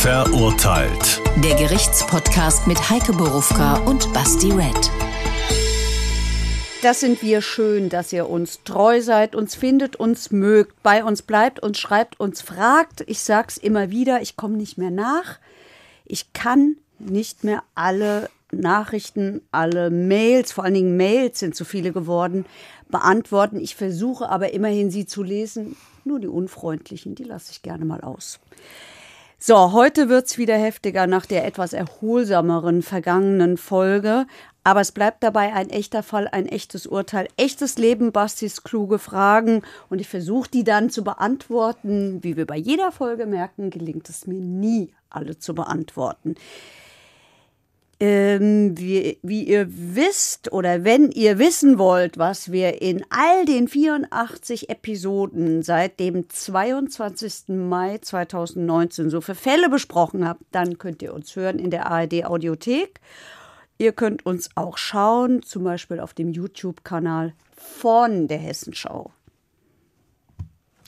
Verurteilt. Der Gerichtspodcast mit Heike Borufka und Basti Red. Das sind wir schön, dass ihr uns treu seid, uns findet, uns mögt, bei uns bleibt, uns schreibt, uns fragt. Ich sag's immer wieder, ich komme nicht mehr nach. Ich kann nicht mehr alle Nachrichten, alle Mails, vor allen Dingen Mails sind zu viele geworden, beantworten. Ich versuche aber immerhin sie zu lesen. Nur die unfreundlichen, die lasse ich gerne mal aus. So, heute wird's wieder heftiger nach der etwas erholsameren vergangenen Folge. Aber es bleibt dabei ein echter Fall, ein echtes Urteil, echtes Leben, Bastis kluge Fragen. Und ich versuche die dann zu beantworten. Wie wir bei jeder Folge merken, gelingt es mir nie, alle zu beantworten. Ähm, wie, wie, ihr wisst oder wenn ihr wissen wollt, was wir in all den 84 Episoden seit dem 22. Mai 2019 so für Fälle besprochen habt, dann könnt ihr uns hören in der ARD Audiothek. Ihr könnt uns auch schauen, zum Beispiel auf dem YouTube-Kanal von der Hessenschau.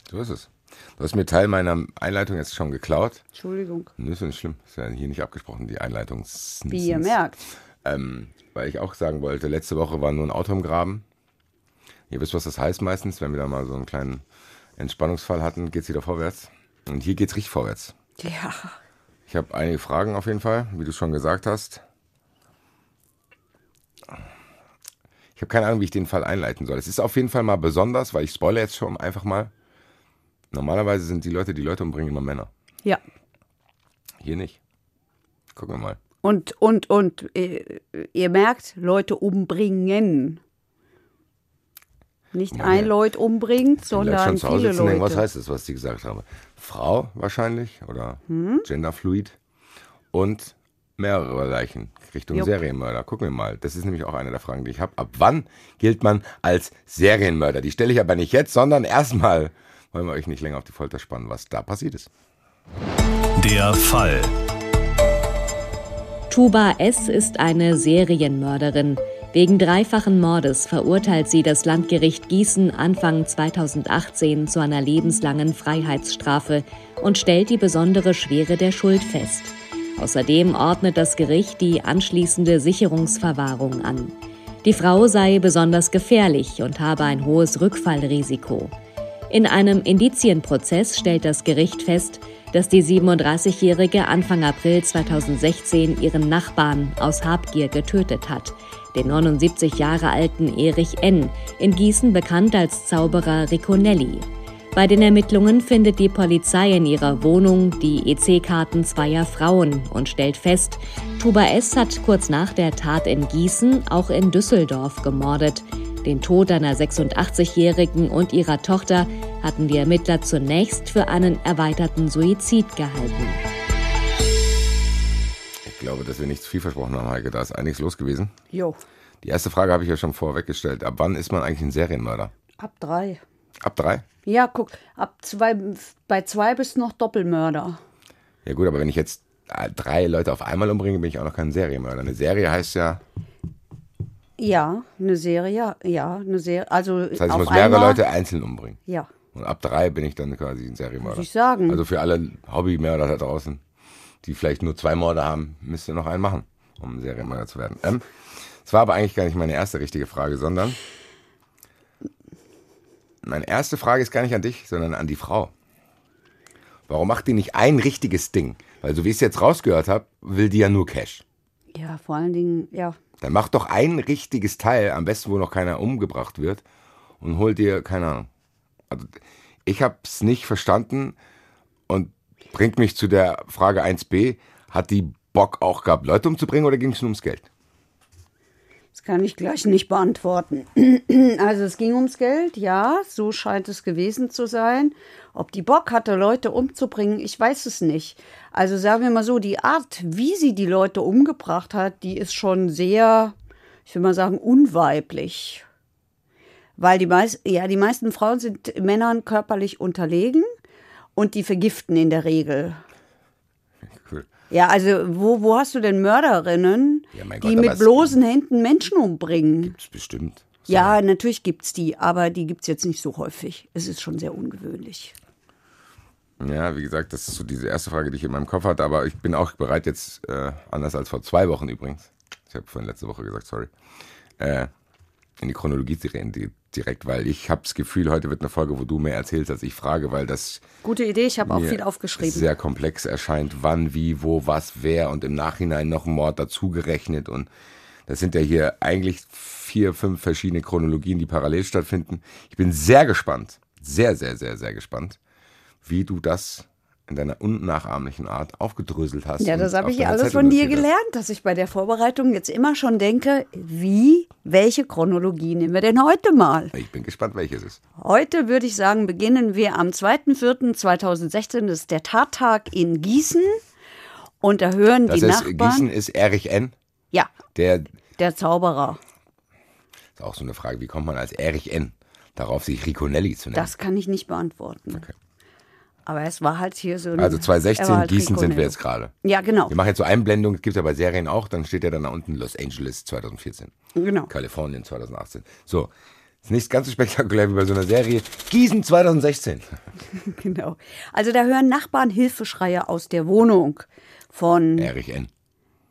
So ist es. Du hast mir Teil meiner Einleitung jetzt schon geklaut. Entschuldigung. Nee, ist ja nicht schlimm. Ist ja hier nicht abgesprochen, die Einleitung. Wie ihr merkt. Ähm, weil ich auch sagen wollte, letzte Woche war nur ein Auto im Graben. Ihr wisst, was das heißt meistens, wenn wir da mal so einen kleinen Entspannungsfall hatten, geht es wieder vorwärts. Und hier geht es richtig vorwärts. Ja. Ich habe einige Fragen auf jeden Fall, wie du schon gesagt hast. Ich habe keine Ahnung, wie ich den Fall einleiten soll. Es ist auf jeden Fall mal besonders, weil ich spoilere jetzt schon einfach mal. Normalerweise sind die Leute, die Leute umbringen, immer Männer. Ja. Hier nicht. Gucken wir mal. Und, und, und, äh, ihr merkt, Leute umbringen. Nicht Ja, ein. Leut umbringt, sondern schon zu Hause viele und denken, Leute. was heißt das, was die gesagt haben? Frau wahrscheinlich oder Hm? genderfluid und mehrere Leichen Richtung Jupp. Serienmörder. Gucken wir mal. Das ist nämlich auch eine der Fragen, die ich habe. Ab wann gilt man als Serienmörder? Die stelle ich aber nicht jetzt, sondern erstmal wollen wir euch nicht länger auf die Folter spannen, was da passiert ist. Der Fall. Tuba S. ist eine Serienmörderin. Wegen dreifachen Mordes verurteilt sie das Landgericht Gießen Anfang 2018 zu einer lebenslangen Freiheitsstrafe und stellt die besondere Schwere der Schuld fest. Außerdem ordnet das Gericht die anschließende Sicherungsverwahrung an. Die Frau sei besonders gefährlich und habe ein hohes Rückfallrisiko. In einem Indizienprozess stellt das Gericht fest, dass die 37-Jährige Anfang April 2016 ihren Nachbarn aus Habgier getötet hat, den 79 Jahre alten Erich N., in Gießen bekannt als Zauberer Riconelli. Bei den Ermittlungen findet die Polizei in ihrer Wohnung die EC-Karten zweier Frauen und stellt fest, Tuba S. hat kurz nach der Tat in Gießen auch in Düsseldorf gemordet. Den Tod einer 86-Jährigen und ihrer Tochter hatten die Ermittler zunächst für einen erweiterten Suizid gehalten. Ich glaube, dass wir nicht zu viel versprochen haben, Heike. Da ist einiges los gewesen. Jo, Die erste Frage habe ich ja schon vorweggestellt. Ab wann ist man eigentlich ein Serienmörder? ab drei. Ab drei? Ja, guck, ab zwei, bei zwei bist du noch Doppelmörder. Ja gut, aber wenn ich jetzt drei Leute auf einmal umbringe, bin ich auch noch kein Serienmörder. Eine Serie heißt ja, Ja, eine Serie, ja, eine Serie. Also das heißt, ich muss mehrere einmal, Leute einzeln umbringen. Ja, Und ab drei bin ich dann quasi ein Serienmörder. Muss ich sagen. Also für alle Hobbymörder da draußen, die vielleicht nur zwei Morde haben, müsst ihr noch einen machen, um ein Serienmörder zu werden. Ähm, das war aber eigentlich gar nicht meine erste richtige Frage, sondern meine erste Frage ist gar nicht an dich, sondern an die Frau. Warum macht die nicht ein richtiges Ding? Weil so wie ich es jetzt rausgehört habe, will die ja nur Cash. ja, vor allen Dingen, ja. Dann mach doch ein richtiges Teil, am besten, wo noch keiner umgebracht wird, und hol dir, keine Ahnung. Also, ich habe es nicht verstanden und bringt mich zu der Frage 1b. Hat die Bock auch gehabt, Leute umzubringen oder ging es nur ums Geld? Das kann ich gleich nicht beantworten. Also es ging ums Geld, ja, so scheint es gewesen zu sein. Ob die Bock hatte, Leute umzubringen, ich weiß es nicht. Also sagen wir mal so, die Art, wie sie die Leute umgebracht hat, die ist schon sehr, ich will mal sagen, unweiblich. Weil die, meist, ja, die meisten Frauen sind Männern körperlich unterlegen und die vergiften in der Regel. Cool. Ja, also wo, wo hast du denn Mörderinnen, Ja, die Gott, aber mit es- bloßen Händen Menschen umbringen? Gibt's bestimmt. So. Ja, natürlich gibt's die, aber die gibt's jetzt nicht so häufig. Es ist schon sehr ungewöhnlich. Ja, wie gesagt, das ist so diese erste Frage, die ich in meinem Kopf hatte, aber ich bin auch bereit jetzt, äh, anders als vor zwei Wochen übrigens, ich habe vorhin letzte Woche gesagt, sorry, äh, in die Chronologie zu reden, die, direkt, weil ich habe das Gefühl, heute wird eine Folge, wo du mehr erzählst, als ich frage, weil das Gute Idee, ich habe auch viel aufgeschrieben. sehr komplex erscheint, wann, wie, wo, was, wer und im Nachhinein noch ein Mord dazugerechnet und das sind ja hier eigentlich vier, fünf verschiedene Chronologien, die parallel stattfinden. Ich bin sehr gespannt, sehr, sehr, sehr, sehr gespannt, wie du das in deiner unnachahmlichen Art aufgedröselt hast. Ja, das habe ich deiner alles Zettel von dir gelernt, dass ich bei der Vorbereitung jetzt immer schon denke, wie, welche Chronologie nehmen wir denn heute mal? Ich bin gespannt, welches ist. Heute würde ich sagen, beginnen wir am 2.4.2016, das ist der Tattag in Gießen. Und da hören Das die ist, Nachbarn. Gießen ist Erich N., Ja, der, der Zauberer. ist auch so eine Frage, wie kommt man als Erich N. darauf, sich Riconelli zu nennen? Das kann ich nicht beantworten. Okay. Aber es war halt hier so. Also er 2016, war halt Gießen sind wir jetzt gerade. Ja, genau. Wir machen jetzt so Einblendungen, das gibt es ja bei Serien auch, dann steht ja dann da unten Los Angeles 2014. Genau. Kalifornien 2018. So, ist nicht ganz so spektakulär wie bei so einer Serie. Gießen 2016. genau. Also da hören Nachbarn Hilfeschreie aus der Wohnung von. Erich N.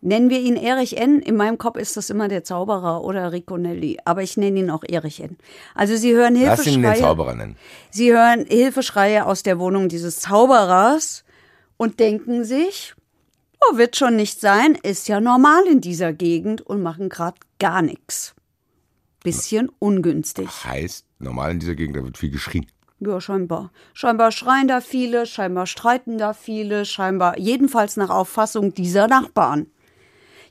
Nennen wir ihn Erich N. In meinem Kopf ist das immer der Zauberer oder Riconelli. Aber ich nenne ihn auch Erich N. Also Sie hören Lass ihn den Hilfeschreie. Zauberer nennen. Sie hören Hilfeschreie aus der Wohnung dieses Zauberers und denken sich, oh, wird schon nicht sein, ist ja normal in dieser Gegend und machen gerade gar nichts. Bisschen ungünstig. Heißt, normal in dieser Gegend, da wird viel geschrien. Ja, scheinbar. Scheinbar schreien da viele, scheinbar streiten da viele, scheinbar, jedenfalls nach Auffassung dieser Nachbarn.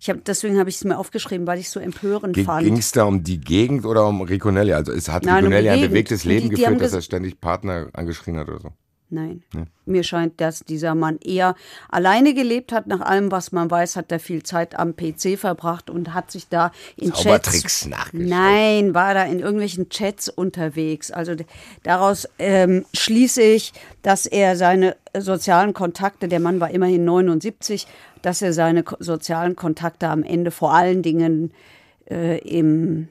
Ich hab, deswegen habe ich es mir aufgeschrieben, weil ich es so empörend Ging fand. es da um die Gegend oder um Riconelli? Also ist, hat Nein, um die Riconelli ein Gegend. bewegtes Die- Leben die haben geführt, dass er ständig Partner angeschrien hat oder so? Nein. Mir scheint, dass dieser Mann eher alleine gelebt hat. Nach allem, was man weiß, hat er viel Zeit am PC verbracht und hat sich da in Chats. Nein, war da in irgendwelchen Chats unterwegs. Also daraus ähm, schließe ich, dass er seine sozialen Kontakte, der Mann war immerhin 79, dass er seine sozialen Kontakte am Ende vor allen Dingen äh, im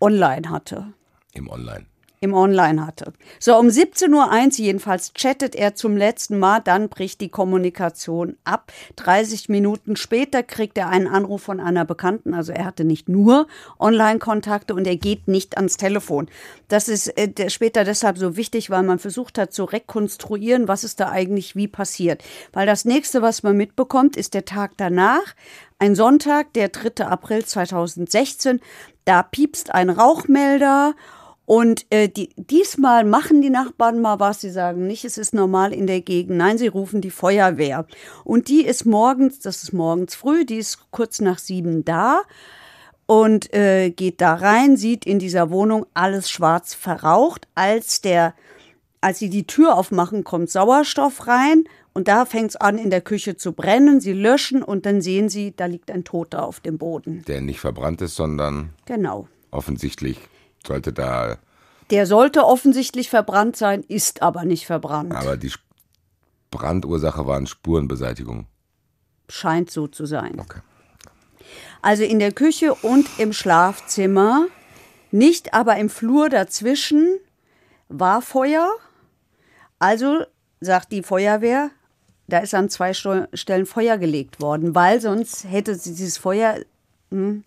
Online hatte Im Online. Im Online hatte. So, um 17.01 Uhr jedenfalls chattet er zum letzten Mal, dann bricht die Kommunikation ab. 30 Minuten später kriegt er einen Anruf von einer Bekannten. Also er hatte nicht nur Online-Kontakte und er geht nicht ans Telefon. Das ist äh, später deshalb so wichtig, weil man versucht hat zu rekonstruieren, was ist da eigentlich wie passiert. Weil das nächste, was man mitbekommt, ist der Tag danach. Ein Sonntag, der 3. April 2016. Da piepst ein Rauchmelder und äh, die, diesmal machen die Nachbarn mal was. Sie sagen nicht, es ist normal in der Gegend. Nein, sie rufen die Feuerwehr. Und die ist morgens, das ist morgens früh, die ist kurz nach sieben da und äh, geht da rein, sieht in dieser Wohnung alles schwarz verraucht. Als der, als sie die Tür aufmachen, kommt Sauerstoff rein und da fängt es an, in der Küche zu brennen. Sie löschen und dann sehen sie, da liegt ein Toter auf dem Boden. Der nicht verbrannt ist, sondern Genau. offensichtlich sollte da, Der sollte offensichtlich verbrannt sein, ist aber nicht verbrannt. aber die Brandursache waren Spurenbeseitigung. Scheint so zu sein. Okay. Also in der Küche und im Schlafzimmer, nicht aber im Flur dazwischen, war Feuer. Also sagt die Feuerwehr, da ist an zwei Stellen Feuer gelegt worden, weil sonst hätte sie dieses Feuer, hm,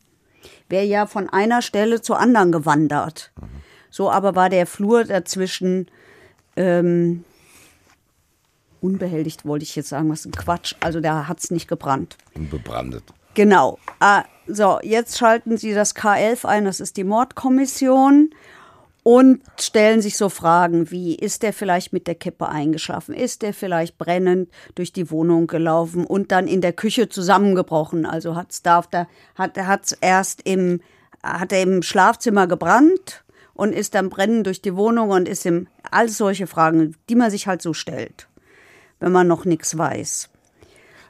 wäre ja von einer Stelle zur anderen gewandert. So aber war der Flur dazwischen ähm, unbehelligt, wollte ich jetzt sagen, was ein Quatsch. Also da hat es nicht gebrannt. Unbebrandet. Genau. Ah, so, jetzt schalten Sie das K11 ein, das ist die Mordkommission, und stellen sich so Fragen wie, ist der vielleicht mit der Kippe eingeschlafen? Ist der vielleicht brennend durch die Wohnung gelaufen und dann in der Küche zusammengebrochen? Also hat's da, auf der- hat hat's erst im, hat er im Schlafzimmer gebrannt und ist dann brennend durch die Wohnung und ist im, all solche Fragen, die man sich halt so stellt, wenn man noch nichts weiß.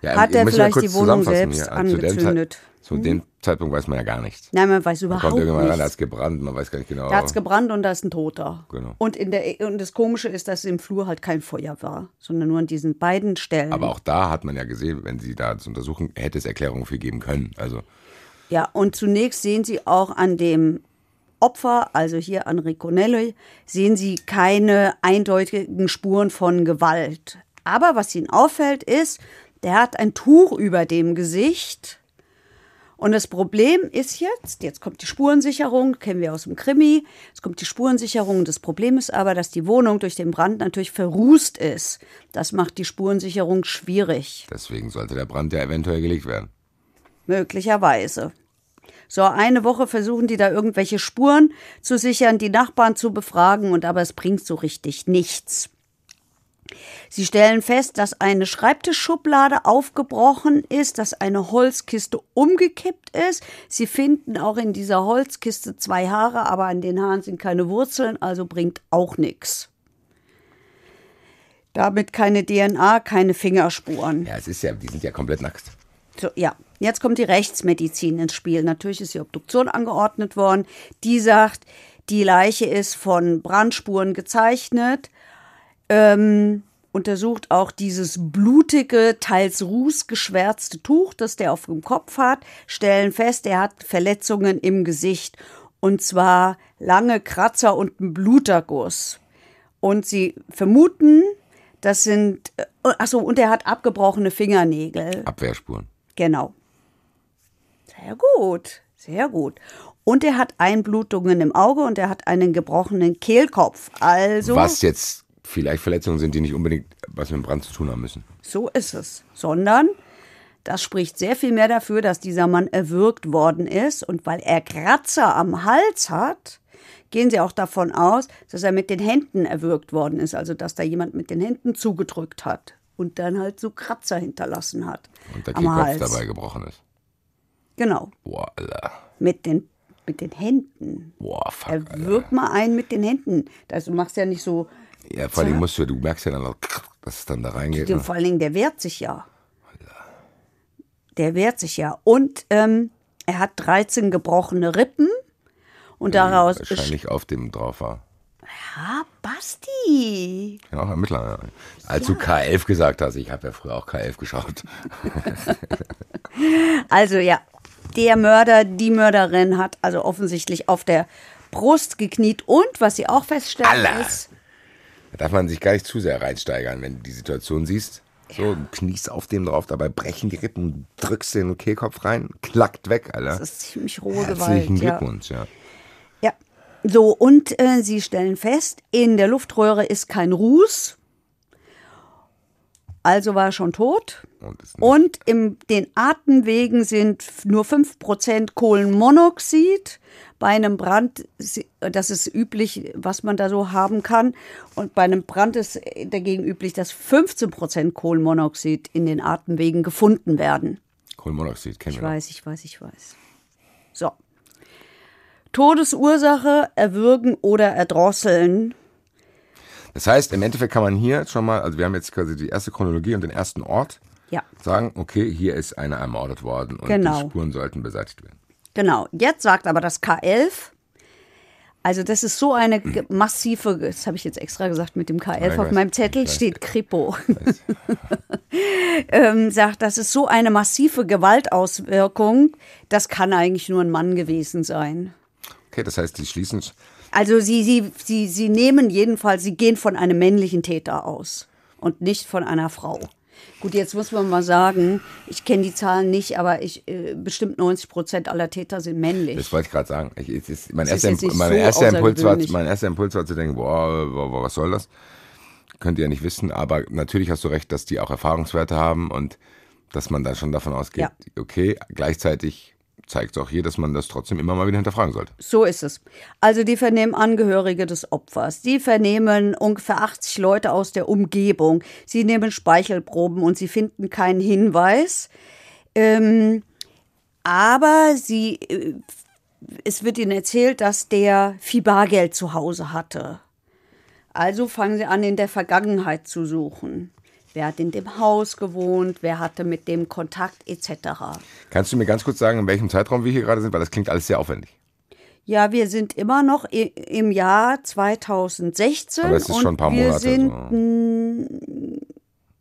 Ja, Hat er vielleicht die Wohnung selbst hier. Zu dem, angezündet? Zeit, zu dem Zeitpunkt weiß man ja gar nichts. Nein, man weiß Man überhaupt kommt irgendwann rein, da hat nichts. es gebrannt, man weiß gar nicht genau. Da hat's gebrannt und da ist ein Toter. Genau. Und, in der, und das Komische ist, dass im Flur halt kein Feuer war, sondern nur an diesen beiden Stellen. Aber auch da hat man ja gesehen, wenn sie da das untersuchen, hätte es Erklärungen für geben können. Also ja, und zunächst sehen Sie auch an dem Opfer, also hier an Riconelli, sehen sie keine eindeutigen Spuren von Gewalt. Aber was ihnen auffällt, ist, der hat ein Tuch über dem Gesicht. Und das Problem ist jetzt, jetzt kommt die Spurensicherung, kennen wir aus dem Krimi, jetzt kommt die Spurensicherung. Das Problem ist aber, dass die Wohnung durch den Brand natürlich verrußt ist. Das macht die Spurensicherung schwierig. Deswegen sollte der Brand ja eventuell gelegt werden. Möglicherweise. So, eine Woche versuchen die da irgendwelche Spuren zu sichern, die Nachbarn zu befragen, und aber es bringt so richtig nichts. Sie stellen fest, dass eine Schreibtischschublade aufgebrochen ist, dass eine Holzkiste umgekippt ist. Sie finden auch in dieser Holzkiste zwei Haare, aber an den Haaren sind keine Wurzeln, also bringt auch nichts. Damit keine DNA, keine Fingerspuren. Ja, es ist ja, die sind ja komplett nackt. So, ja, jetzt kommt die Rechtsmedizin ins Spiel. Natürlich ist die Obduktion angeordnet worden. Die sagt, die Leiche ist von Brandspuren gezeichnet. Ähm, untersucht auch dieses blutige, teils rußgeschwärzte Tuch, das der auf dem Kopf hat, stellen fest, er hat Verletzungen im Gesicht. Und zwar lange Kratzer und einen Bluterguss. Und sie vermuten, das sind, äh, achso, und er hat abgebrochene Fingernägel. Abwehrspuren. Genau. Sehr gut, sehr gut. Und er hat Einblutungen im Auge und er hat einen gebrochenen Kehlkopf. Also. Was jetzt vielleicht Verletzungen sind, die nicht unbedingt was mit dem Brand zu tun haben müssen. So ist es. Sondern das spricht sehr viel mehr dafür, dass dieser Mann erwürgt worden ist. Und weil er Kratzer am Hals hat, gehen sie auch davon aus, dass er mit den Händen erwürgt worden ist. Also dass da jemand mit den Händen zugedrückt hat und dann halt so Kratzer hinterlassen hat. Und der am Kehlkopf Hals. dabei gebrochen ist. Genau. Boah, Alter. Mit den, mit den Händen. Boah, fuck. Er Alter. wirkt mal einen mit den Händen. Also du machst ja nicht so. Ja, vor allem musst du, du merkst ja dann, auch, dass es dann da reingeht. Ne? Vor allen Dingen, der wehrt sich ja. Der wehrt sich ja. Und ähm, er hat 13 gebrochene Rippen. Und daraus ist. Wahrscheinlich auf dem drauf war. Ah, Basti! Ja, auch Ermittler. Ja. Als du K11 gesagt hast, ich habe ja früher auch K11 geschaut. Also ja, der Mörder, die Mörderin hat also offensichtlich auf der Brust gekniet. Und was sie auch feststellen Allah. ist, Da darf man sich gar nicht zu sehr reinsteigern, wenn du die Situation siehst. So, du kniest auf dem drauf, dabei brechen die Rippen, drückst den Kehlkopf rein, klackt weg, Alter. das ist ziemlich rohe Gewalt. Herzlichen Ja. Glückwunsch, ja. Ja. So, und äh, sie stellen fest, in der Luftröhre ist kein Ruß. Also war er schon tot. Und Und in den Atemwegen sind nur 5% Kohlenmonoxid. Bei einem Brand, das ist üblich, was man da so haben kann. Und bei einem Brand ist dagegen üblich, dass 15% Kohlenmonoxid in den Atemwegen gefunden werden. Kohlenmonoxid kennen Ich wir. weiß, ich weiß, ich weiß. So. Todesursache, erwürgen oder erdrosseln. Das heißt, im Endeffekt kann man hier schon mal, also wir haben jetzt quasi die erste Chronologie und den ersten Ort, Ja, sagen, okay, hier ist einer ermordet worden und Genau. die Spuren sollten beseitigt werden. genau. Jetzt sagt aber das K11, also das ist so eine ge- massive, das habe ich jetzt extra gesagt mit dem Ja, K11 ich auf weiß. meinem Zettel steht Kripo. ähm, sagt, das ist so eine massive Gewaltauswirkung, das kann eigentlich nur ein Mann gewesen sein. Okay, das heißt, die schließen, Also sie, sie, sie, sie nehmen jedenfalls, sie gehen von einem männlichen Täter aus und nicht von einer Frau. Gut, jetzt muss man mal sagen, ich kenne die Zahlen nicht, aber ich, äh, bestimmt 90 Prozent aller Täter sind männlich. das wollte ich gerade sagen. Ich, ist, mein, erster, mein, so erster Impuls war, mein erster Impuls war zu denken, boah, boah, was soll das? Könnt ihr ja nicht wissen, aber natürlich hast du recht, dass die auch Erfahrungswerte haben und dass man dann schon davon ausgeht, Ja. okay, gleichzeitig zeigt es auch hier, dass man das trotzdem immer mal wieder hinterfragen sollte. So ist es. Also die vernehmen Angehörige des Opfers, die vernehmen ungefähr 80 Leute aus der Umgebung, sie nehmen Speichelproben und sie finden keinen Hinweis. Ähm, aber sie, äh, es wird ihnen erzählt, dass der viel Bargeld zu Hause hatte. Also fangen sie an, in der Vergangenheit zu suchen. Wer hat in dem Haus gewohnt? Wer hatte mit dem Kontakt etc. Kannst du mir ganz kurz sagen, in welchem Zeitraum wir hier gerade sind? Weil das klingt alles sehr aufwendig. Ja, wir sind immer noch im Jahr 2016 Aber es ist und schon ein paar wir Monate, sind so. mh,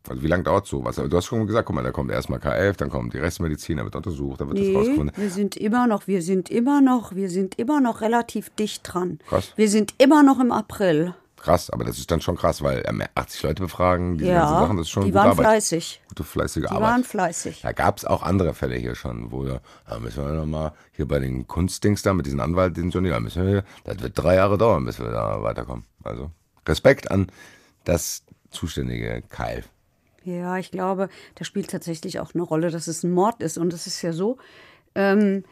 Also wie lange dauert sowas? Aber du hast schon gesagt, guck mal, da kommt erstmal K11, dann kommt die Rechtsmedizin, da wird untersucht, dann wird das Nee, rausgefunden. wir sind immer noch, wir sind immer noch, wir sind immer noch relativ dicht dran. Krass. Wir sind immer noch im April. Krass, aber das ist dann schon krass, weil ähm, 80 Leute befragen, diese ganzen Ja, Sachen, das ist schon die gute waren Arbeit. fleißig. Gute, fleißige Die Arbeit. waren fleißig. Da gab es auch andere Fälle hier schon, wo da müssen wir nochmal hier bei den Kunstdings da mit diesem Anwalt, den Johnny, da müssen wir, das wird drei Jahre dauern, bis wir da weiterkommen. Also Respekt an das zuständige Keil. Ja, ich glaube, da spielt tatsächlich auch eine Rolle, dass es ein Mord ist. Und es ist ja so, ähm,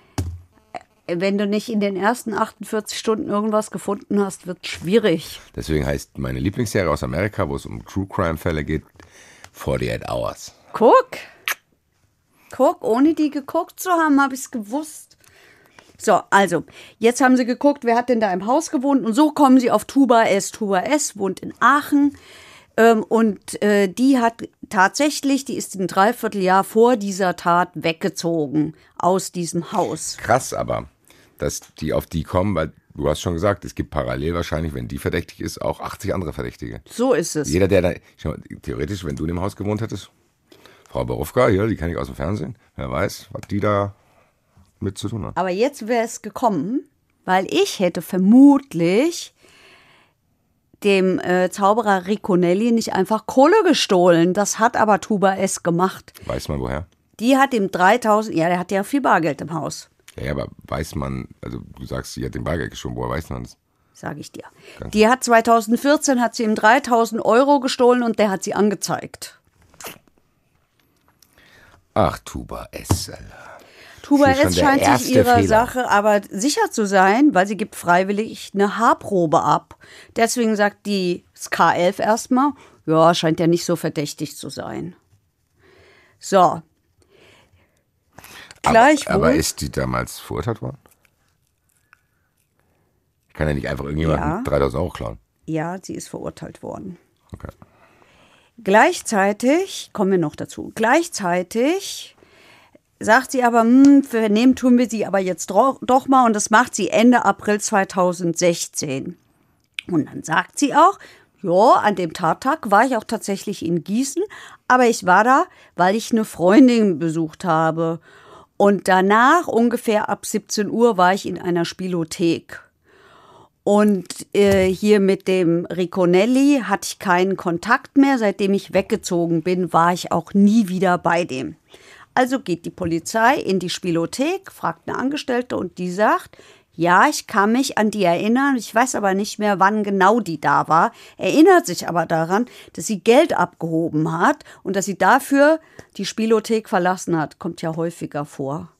wenn du nicht in den ersten 48 Stunden irgendwas gefunden hast, wird schwierig. Deswegen heißt meine Lieblingsserie aus Amerika, wo es um True Crime Fälle geht, 48 Hours. Guck. Guck, ohne die geguckt zu haben, habe ich es gewusst. So, also, jetzt haben sie geguckt, wer hat denn da im Haus gewohnt. Und so kommen sie auf Tuba S. Tuba S. wohnt in Aachen. Ähm, und äh, die hat tatsächlich, die ist ein Dreivierteljahr vor dieser Tat weggezogen aus diesem Haus. Krass aber, dass die auf die kommen, weil du hast schon gesagt, es gibt parallel wahrscheinlich, wenn die verdächtig ist, auch 80 andere Verdächtige. So ist es. Jeder, der da, mal, theoretisch, wenn du in dem Haus gewohnt hättest, Frau Borowka, hier, die kenne ich aus dem Fernsehen, wer weiß, was die da mit zu tun hat. Aber jetzt wäre es gekommen, weil ich hätte vermutlich dem äh, Zauberer Ricconelli nicht einfach Kohle gestohlen. Das hat aber Tuba S gemacht. Weiß man woher? Die hat ihm 3000, ja, der hat ja viel Bargeld im Haus, Ja, ja, aber weiß man, also du sagst, sie hat den Bargeld geschoben, woher weiß man das? sage ich dir. Die hat 2014 hat sie ihm 3000 Euro gestohlen und der hat sie angezeigt. Ach, Tuba S. Tuba S scheint sich ihrer Fehler. Sache aber sicher zu sein, weil sie gibt freiwillig eine Haarprobe ab. Deswegen sagt die K11 erstmal, ja, scheint ja nicht so verdächtig zu sein. So. Gleichwohl. Aber, aber ist die damals verurteilt worden? Ich kann ja nicht einfach irgendjemanden Ja. 3000 Euro klauen. ja, sie ist verurteilt worden. Okay. Gleichzeitig, kommen wir noch dazu, gleichzeitig sagt sie aber, hm, vernehmen tun wir sie aber jetzt doch mal und das macht sie Ende April 2016. Und dann sagt sie auch, ja, an dem Tattag war ich auch tatsächlich in Gießen, aber ich war da, weil ich eine Freundin besucht habe. Und danach, ungefähr ab 17 Uhr, war ich in einer Spielothek. Und äh, hier mit dem Ricconelli hatte ich keinen Kontakt mehr. Seitdem ich weggezogen bin, war ich auch nie wieder bei dem. Also geht die Polizei in die Spielothek, fragt eine Angestellte und die sagt, ja, ich kann mich an die erinnern, ich weiß aber nicht mehr, wann genau die da war, erinnert sich aber daran, dass sie Geld abgehoben hat und dass sie dafür die Spielothek verlassen hat. Kommt ja häufiger vor.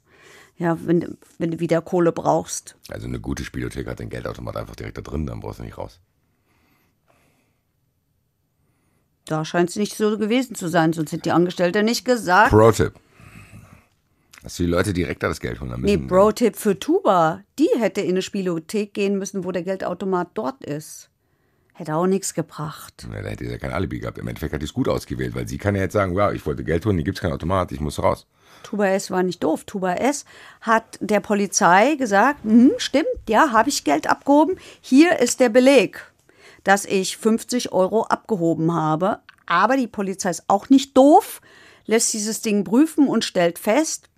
Ja, wenn, du- wenn du wieder Kohle brauchst. Also eine gute Spielothek hat den Geldautomat einfach direkt da drin, dann brauchst du nicht raus. Da scheint es nicht so gewesen zu sein, sonst hätte die Angestellte nicht gesagt. Pro-Tipp. Dass die Leute direkt da das Geld holen. Dann Nee, müssen- Bro-Tipp für Tuba. Die hätte in eine Spielothek gehen müssen, wo der Geldautomat dort ist. Hätte auch nichts gebracht. Ja, da hätte sie ja kein Alibi gehabt. Im Endeffekt hat die es gut ausgewählt, weil sie kann ja jetzt sagen, ja, ich wollte Geld holen, hier gibt es keinen Automat, ich muss raus. Tuba S war nicht doof. Tuba S hat der Polizei gesagt, hm, stimmt, ja, habe ich Geld abgehoben. Hier ist der Beleg, dass ich 50 Euro abgehoben habe. Aber die Polizei ist auch nicht doof, lässt dieses Ding prüfen und stellt fest,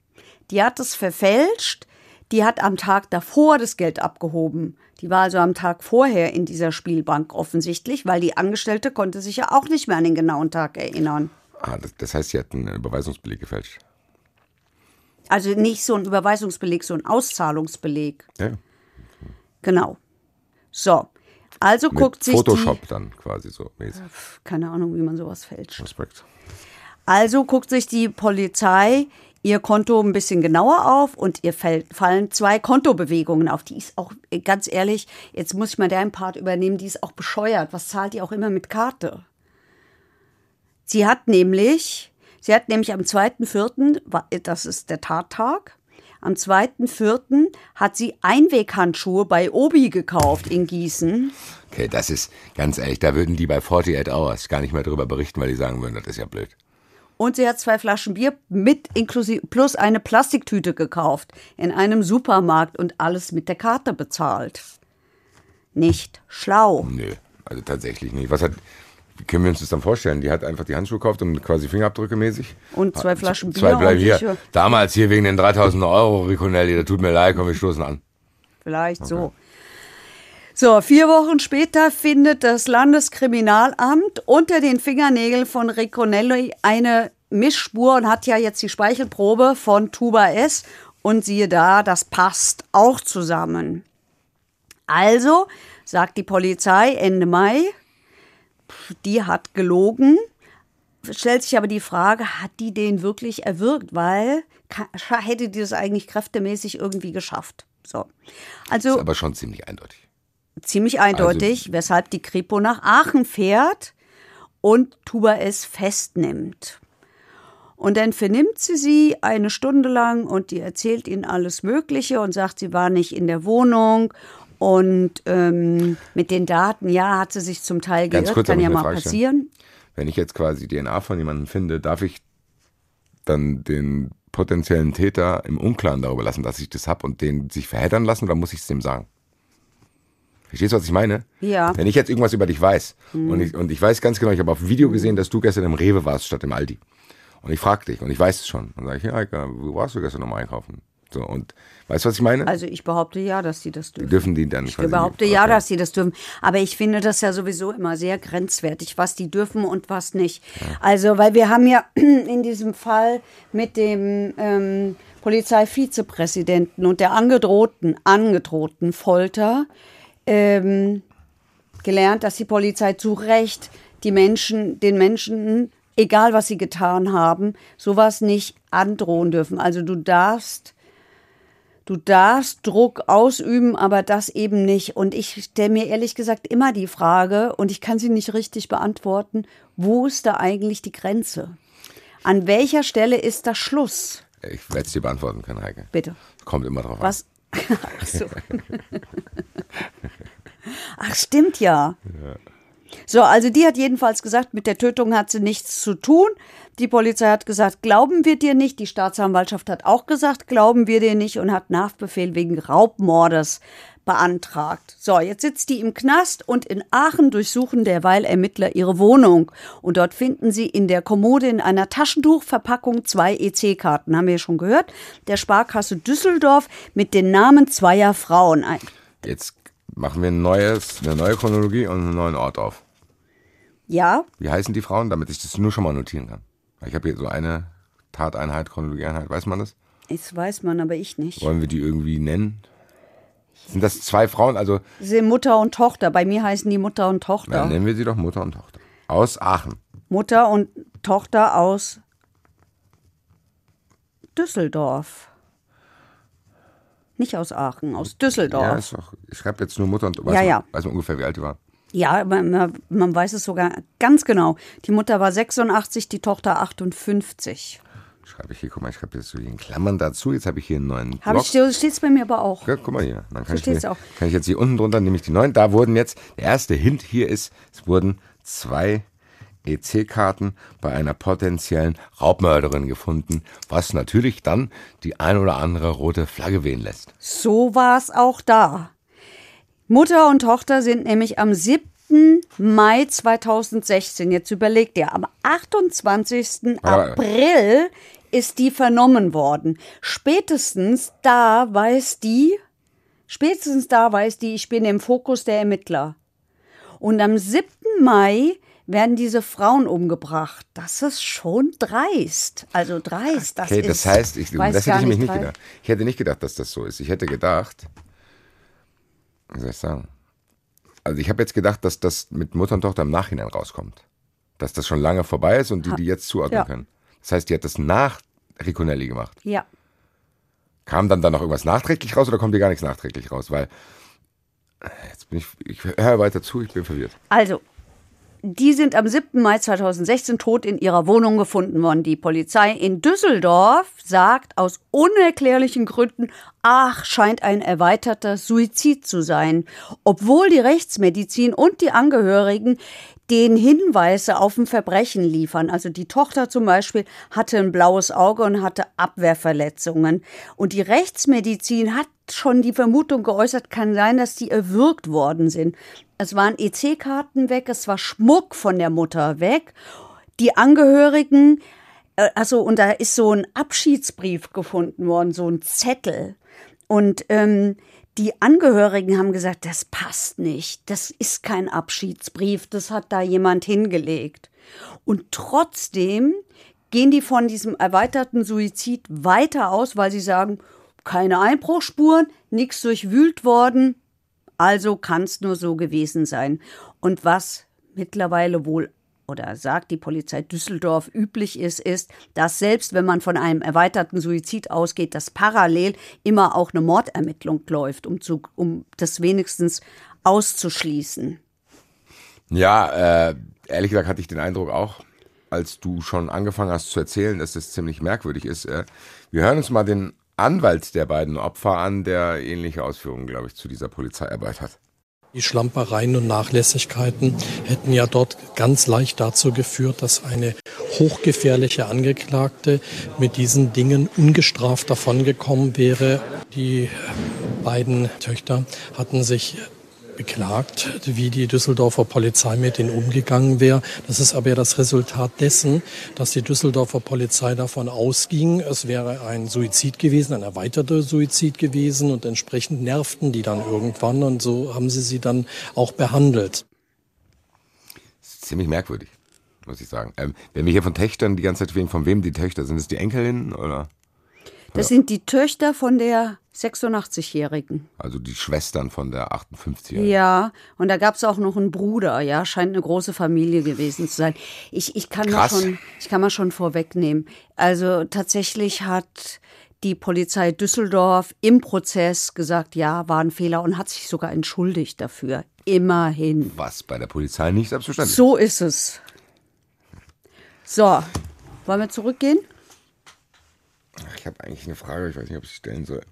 die hat es verfälscht. Die hat am Tag davor das Geld abgehoben. Die war also am Tag vorher in dieser Spielbank offensichtlich, weil die Angestellte konnte sich ja auch nicht mehr an den genauen Tag erinnern. Ah, das, das heißt, sie hat einen Überweisungsbeleg gefälscht. Also nicht so ein Überweisungsbeleg, so ein Auszahlungsbeleg. Ja. Genau. So. Also Mit guckt sich Photoshop dann quasi so mäßig. die, keine Ahnung, wie man sowas fälscht. Respekt. Also guckt sich die Polizei ihr Konto ein bisschen genauer auf und ihr fällt, fallen zwei Kontobewegungen auf. Die ist auch, äh, ganz ehrlich, jetzt muss ich mal deinen Part übernehmen, die ist auch bescheuert. Was zahlt die auch immer mit Karte? Sie hat nämlich, sie hat nämlich am 2.4., wa- das ist der Tattag, am 2.4. hat sie Einweghandschuhe bei Obi gekauft in Gießen. Okay, das ist, ganz ehrlich, da würden die bei 48 Hours gar nicht mehr drüber berichten, weil die sagen würden, das ist ja blöd. Und sie hat zwei Flaschen Bier mit inklusive plus eine Plastiktüte gekauft in einem Supermarkt und alles mit der Karte bezahlt. Nicht schlau. Nö, also tatsächlich nicht. Was hat, wie können wir uns das dann vorstellen? Die hat einfach die Handschuhe gekauft und quasi Fingerabdrücke mäßig. Und zwei Flaschen Bier. Zwei bleiben hier. Damals hier wegen den 3000 Euro, Riconelli, da tut mir leid, komm, wir stoßen an. Vielleicht so. So, vier Wochen später findet das Landeskriminalamt unter den Fingernägeln von Riconelli eine Mischspur und hat ja jetzt die Speichelprobe von Tuba S. Und siehe da, das passt auch zusammen. Also, sagt die Polizei Ende Mai, die hat gelogen. Stellt sich aber die Frage, hat die den wirklich erwürgt? Weil hätte die das eigentlich kräftemäßig irgendwie geschafft. So. Also Ist aber schon ziemlich eindeutig. Ziemlich eindeutig, weshalb die Kripo nach Aachen fährt und Tuba es festnimmt. Und dann vernimmt sie sie eine Stunde lang und die erzählt ihnen alles Mögliche und sagt, sie war nicht in der Wohnung. Und ähm, mit den Daten, ja, hat sie sich zum Teil Ganz geirrt, kann ja mal Frage stellen. passieren. Wenn ich jetzt quasi DNA von jemandem finde, darf ich dann den potenziellen Täter im Unklaren darüber lassen, dass ich das hab und den sich verheddern lassen oder muss ich es dem sagen? Verstehst du, was ich meine? Ja. Wenn ich jetzt irgendwas über dich weiß und, ich, und ich weiß ganz genau, ich habe auf Video gesehen, dass du gestern im Rewe warst statt im Aldi. Und ich frage dich und ich weiß es schon. Dann sage ich, ja, Eika, wo warst du gestern nochmal einkaufen? So, und weißt du, was ich meine? Also ich behaupte ja, dass sie das dürfen. Dürfen die dann Ich behaupte ja, Okay. dass sie das dürfen. Aber ich finde das ja sowieso immer sehr grenzwertig, was die dürfen und was nicht. Also, weil wir haben ja in diesem Fall mit dem ähm, Polizeivizepräsidenten und der angedrohten, angedrohten Folter ähm, gelernt, dass die Polizei zu Recht die Menschen, den Menschen, egal was sie getan haben, sowas nicht androhen dürfen. Also du darfst Du darfst Druck ausüben, aber das eben nicht. Und ich stelle mir ehrlich gesagt immer die Frage, und ich kann sie nicht richtig beantworten, wo ist da eigentlich die Grenze? An welcher Stelle ist da Schluss? Ich werde es dir beantworten können, Heike. Bitte. Kommt immer drauf an. Was? Ach so. Ach, stimmt ja. So, also die hat jedenfalls gesagt, mit der Tötung hat sie nichts zu tun. Die Polizei hat gesagt, glauben wir dir nicht. Die Staatsanwaltschaft hat auch gesagt, glauben wir dir nicht und hat Nachbefehl wegen Raubmordes beantragt. So, jetzt sitzt die im Knast und in Aachen durchsuchen derweil Ermittler ihre Wohnung. Und dort finden sie in der Kommode in einer Taschentuchverpackung zwei EC-Karten, haben wir ja schon gehört, der Sparkasse Düsseldorf mit den Namen zweier Frauen. Jetzt machen wir ein neues, eine neue Chronologie und einen neuen Ort auf. Ja, Wie heißen die Frauen, damit ich das nur schon mal notieren kann? Ich habe hier so eine Tateinheit, Chronologieeinheit, weiß man das? das weiß man, aber ich nicht. Wollen wir die irgendwie nennen? Sind das zwei Frauen? Also Sie sind Mutter und Tochter. Bei mir heißen die Mutter und dann Tochter. nennen wir sie doch Mutter und Tochter. Aus Aachen. Mutter und Tochter aus Düsseldorf. Nicht aus Aachen, aus Ja, Düsseldorf. ist doch, ich schreibe jetzt nur Mutter und weiß, Ja, man, ja. weiß man ungefähr, wie alt die war. Ja, man, man man weiß es sogar ganz genau. Die Mutter war 86, die Tochter 58. Schreibe ich hier, guck mal, ich schreibe jetzt so hier in Klammern dazu. Jetzt habe ich hier einen neuen Habe Blog. ich, steht es bei mir aber auch. Ja, guck mal hier. Dann kann, So ich, auch. kann ich jetzt hier unten drunter, nämlich die neuen. Da wurden jetzt, der erste Hint hier ist, es wurden zwei EC-Karten bei einer potenziellen Raubmörderin gefunden, was natürlich dann die ein oder andere rote Flagge wehen lässt. So war es auch da. Mutter und Tochter sind nämlich am 7. Mai 2016, jetzt überlegt ihr, am 28. Aber- April ist die vernommen worden. Spätestens da weiß die, spätestens da weiß die, ich bin im Fokus der Ermittler. Und am 7. Mai werden diese Frauen umgebracht. Das ist schon dreist. Also dreist. Das Okay, ist, das heißt, ich, das hätte ich mich nicht dreist. gedacht. Ich hätte nicht gedacht, dass das so ist. Ich hätte gedacht, wie soll ich sagen? Also ich habe jetzt gedacht, dass das mit Mutter und Tochter im Nachhinein rauskommt. Dass das schon lange vorbei ist und die die jetzt zuordnen Ja. können. Das heißt, die hat das nach Riconelli gemacht. Ja. Kam dann da noch irgendwas nachträglich raus oder kommt dir gar nichts nachträglich raus? Weil äh, jetzt bin ich, ich höre weiter zu, ich bin verwirrt. Also, die sind am 7. Mai 2016 tot in ihrer Wohnung gefunden worden. Die Polizei in Düsseldorf sagt aus unerklärlichen Gründen, ach, scheint ein erweiterter Suizid zu sein. Obwohl die Rechtsmedizin und die Angehörigen den Hinweise auf ein Verbrechen liefern. Also die Tochter zum Beispiel hatte ein blaues Auge und hatte Abwehrverletzungen. Und die Rechtsmedizin hat schon die Vermutung geäußert, kann sein, dass die erwürgt worden sind. Es waren EC-Karten weg, es war Schmuck von der Mutter weg. Die Angehörigen, äh, also und da ist so ein Abschiedsbrief gefunden worden, so ein Zettel. Und ähm, die Angehörigen haben gesagt, das passt nicht, das ist kein Abschiedsbrief, das hat da jemand hingelegt. Und trotzdem gehen die von diesem erweiterten Suizid weiter aus, weil sie sagen, keine Einbruchspuren, nichts durchwühlt worden, also kann es nur so gewesen sein. Und was mittlerweile wohl oder sagt die Polizei Düsseldorf üblich ist, ist, dass selbst wenn man von einem erweiterten Suizid ausgeht, dass parallel immer auch eine Mordermittlung läuft, um, zu, um das wenigstens auszuschließen. Ja, äh, ehrlich gesagt hatte ich den Eindruck auch, als du schon angefangen hast zu erzählen, dass das ziemlich merkwürdig ist. Äh, wir hören uns mal den Anwalt der beiden Opfer an, der ähnliche Ausführungen, glaube ich, zu dieser Polizeiarbeit hat. Die Schlampereien und Nachlässigkeiten hätten ja dort ganz leicht dazu geführt, dass eine hochgefährliche Angeklagte mit diesen Dingen ungestraft davongekommen wäre. Die beiden Töchter hatten sich beklagt, wie die Düsseldorfer Polizei mit ihnen umgegangen wäre. Das ist aber ja das Resultat dessen, dass die Düsseldorfer Polizei davon ausging, es wäre ein Suizid gewesen, ein erweiterter Suizid gewesen und entsprechend nervten die dann irgendwann und so haben sie sie dann auch behandelt. Ziemlich merkwürdig, muss ich sagen. Ähm, wenn wir hier von Töchtern die ganze Zeit reden, von wem die Töchter? Sind es die Enkelinnen oder? Das sind die Töchter von der 86-Jährigen. Also die Schwestern von der 58-Jährigen. Ja, und da gab es auch noch einen Bruder, ja, scheint eine große Familie gewesen zu sein. Ich, ich, kann, mal schon, ich kann mal schon vorwegnehmen. Also tatsächlich hat die Polizei Düsseldorf im Prozess gesagt, ja, war ein Fehler und hat sich sogar entschuldigt dafür. Immerhin. Was bei der Polizei nicht selbstverständlich ist. So ist es. So, wollen wir zurückgehen? Ich habe eigentlich eine Frage, ich weiß nicht, ob ich sie stellen soll.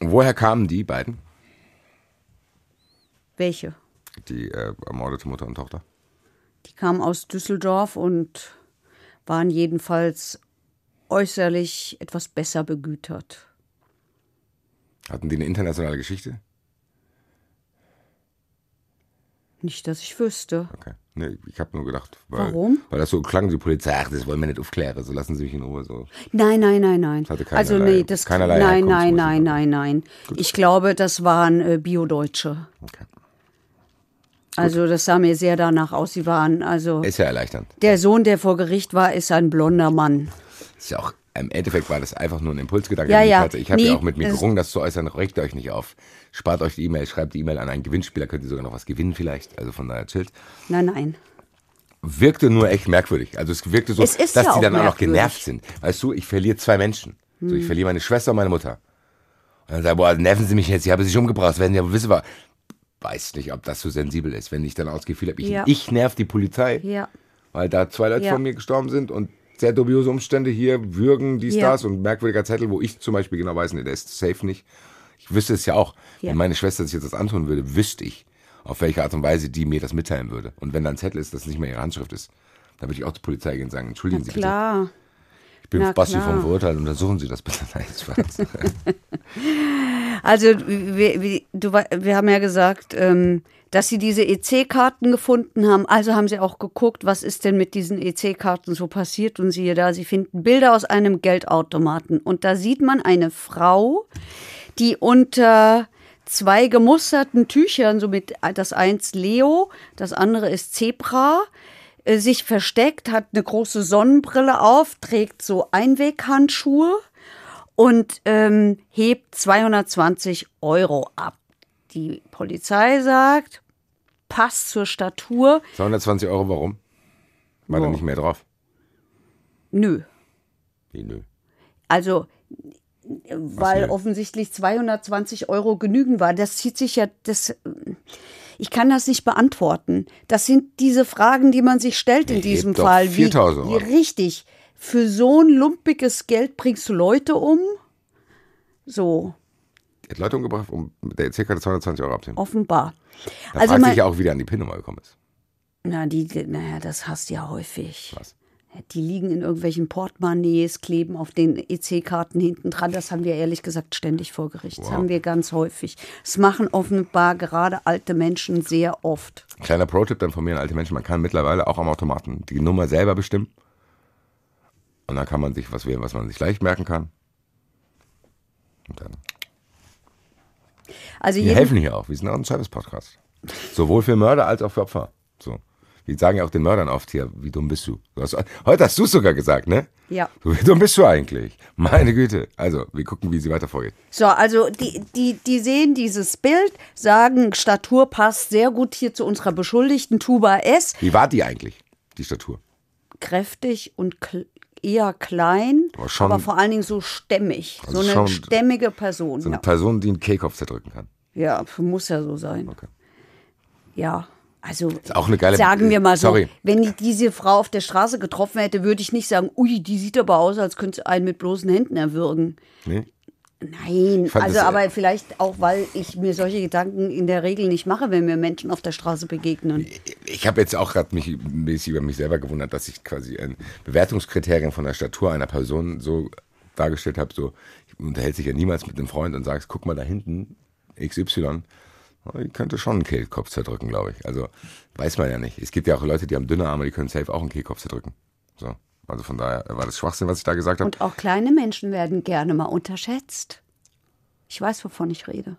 Woher kamen die beiden? Welche? Die äh, ermordete Mutter und Tochter? Die kamen aus Düsseldorf und waren jedenfalls äußerlich etwas besser begütert. Hatten die eine internationale Geschichte? Nicht, dass ich wüsste. Okay. Nee, ich habe nur gedacht, weil, Warum? weil das so klang, die Polizei, ach, das wollen wir nicht aufklären, so lassen Sie mich in Ruhe. So. Nein, nein, nein, nein. hatte Also keinerlei- nee, das keinerlei nein, nein, nein, nein, nein. Ich glaube, das waren äh, Biodeutsche. Okay. Also das sah mir sehr danach aus. Sie waren also Ist ja erleichternd. der Sohn, der vor Gericht war, ist ein blonder Mann. Ist ja auch, im Endeffekt war das einfach nur ein Impulsgedanke, Ja, ja. Ich habe Nee, ja auch mit mir gerungen, das zu äußern, regt euch nicht auf. Spart euch die E-Mail, schreibt die E-Mail an einen Gewinnspieler, könnt ihr sogar noch was gewinnen vielleicht. Also von daher chillt. Nein, nein. Wirkte nur echt merkwürdig. Also es wirkte so, Es dass ja die auch dann auch noch genervt sind. Weißt du, ich verliere zwei Menschen. So, Hm. ich verliere meine Schwester und meine Mutter. Und dann sag ich, boah, nerven Sie mich jetzt, ich habe sich umgebracht, werden Sie aber wissen, wir. Weiß nicht, ob das so sensibel ist, wenn ich dann das Gefühl habe, ich, Ja. ich nerv die Polizei, Ja. weil da zwei Leute Ja. von mir gestorben sind und sehr dubiose Umstände hier, Würgen, dies, Ja. das und merkwürdiger Zettel, wo ich zum Beispiel genau weiß, nee, der ist safe nicht. Ich wüsste es ja auch. Ja. Wenn meine Schwester sich jetzt das antun würde, wüsste ich, auf welche Art und Weise die mir das mitteilen würde. Und wenn da ein Zettel ist, das nicht mehr ihre Handschrift ist, dann würde ich auch zur Polizei gehen und sagen, entschuldigen Na Sie klar. bitte, ich bin na Basti klar. vom Verurteilen, untersuchen Sie das bitte. Nein, Spaß. Also wir, wir, du, wir haben ja gesagt, ähm, dass sie diese EC-Karten gefunden haben. Also haben sie auch geguckt, was ist denn mit diesen EC-Karten so passiert. Und siehe da, sie finden Bilder aus einem Geldautomaten. Und da sieht man eine Frau, die unter zwei gemusterten Tüchern, so mit das eins Leo, das andere ist Zebra, äh, sich versteckt, hat eine große Sonnenbrille auf, trägt so Einweghandschuhe und ähm, hebt 220 Euro ab. Die Polizei sagt, passt zur Statur. 220 Euro, warum? War da Wow. nicht mehr drauf? Nö. Wie, nö. Also, weil offensichtlich 220 Euro genügen war. Das zieht sich ja, das, ich kann das nicht beantworten. Das sind diese Fragen, die man sich stellt in diesem Fall. 4.000 wie, Euro. wie richtig. Für so ein lumpiges Geld bringst du Leute um? So, hat Leute umgebracht, um der EC-Karte 220 Euro abzunehmen. offenbar. Da also fragt sich ja auch, wie der an die PIN-Nummer gekommen ist. na, die, naja, das hast du ja häufig. Was? Die liegen in irgendwelchen Portemonnaies, kleben auf den EC-Karten hinten dran. Das haben wir ehrlich gesagt ständig vor Gericht. Das haben wir ganz häufig. Das machen offenbar gerade alte Menschen sehr oft. Kleiner Pro-Tipp dann von mir an alte Menschen, man kann mittlerweile auch am Automaten die Nummer selber bestimmen. Und dann kann man sich was wählen, was man sich leicht merken kann. Und dann. Also Wir helfen hier auch. Wir sind auch ein Service-Podcast. Sowohl für Mörder als auch für Opfer. So. Wir sagen ja auch den Mördern oft hier, wie dumm bist du? du hast, heute hast du es sogar gesagt, ne? Ja. So, wie dumm bist du eigentlich? Meine Güte. Also, wir gucken, wie sie weiter vorgeht. So, also die, die, die sehen dieses Bild, sagen, Statur passt sehr gut hier zu unserer Beschuldigten Tuba S. Wie war die eigentlich, die Statur? Kräftig und eher klein, Aber schon- aber vor allen Dingen so stämmig. Also so eine stämmige Person. So eine ja. Person, die einen Kehlkopf zerdrücken kann. ja, muss ja so sein. Okay. Ja, also sagen wir mal so, Sorry. wenn ich diese Frau auf der Straße getroffen hätte, würde ich nicht sagen, ui, die sieht aber aus, als könnte sie einen mit bloßen Händen erwürgen. Nee? Nein, also das, aber vielleicht auch, weil ich mir solche Gedanken in der Regel nicht mache, wenn mir Menschen auf der Straße begegnen. Ich habe jetzt auch gerade mich ein bisschen über mich selber gewundert, dass ich quasi ein Bewertungskriterien von der Statur einer Person so dargestellt habe, so, ich unterhält sich ja niemals mit einem Freund und sagst, guck mal da hinten, XY, die könnte schon einen Kehlkopf zerdrücken, glaube ich. Also, weiß man ja nicht. Es gibt ja auch Leute, die haben dünne Arme, die können safe auch einen Kehlkopf zerdrücken. So. Also von daher war das Schwachsinn, was ich da gesagt habe. Und auch kleine Menschen werden gerne mal unterschätzt. Ich weiß, wovon ich rede.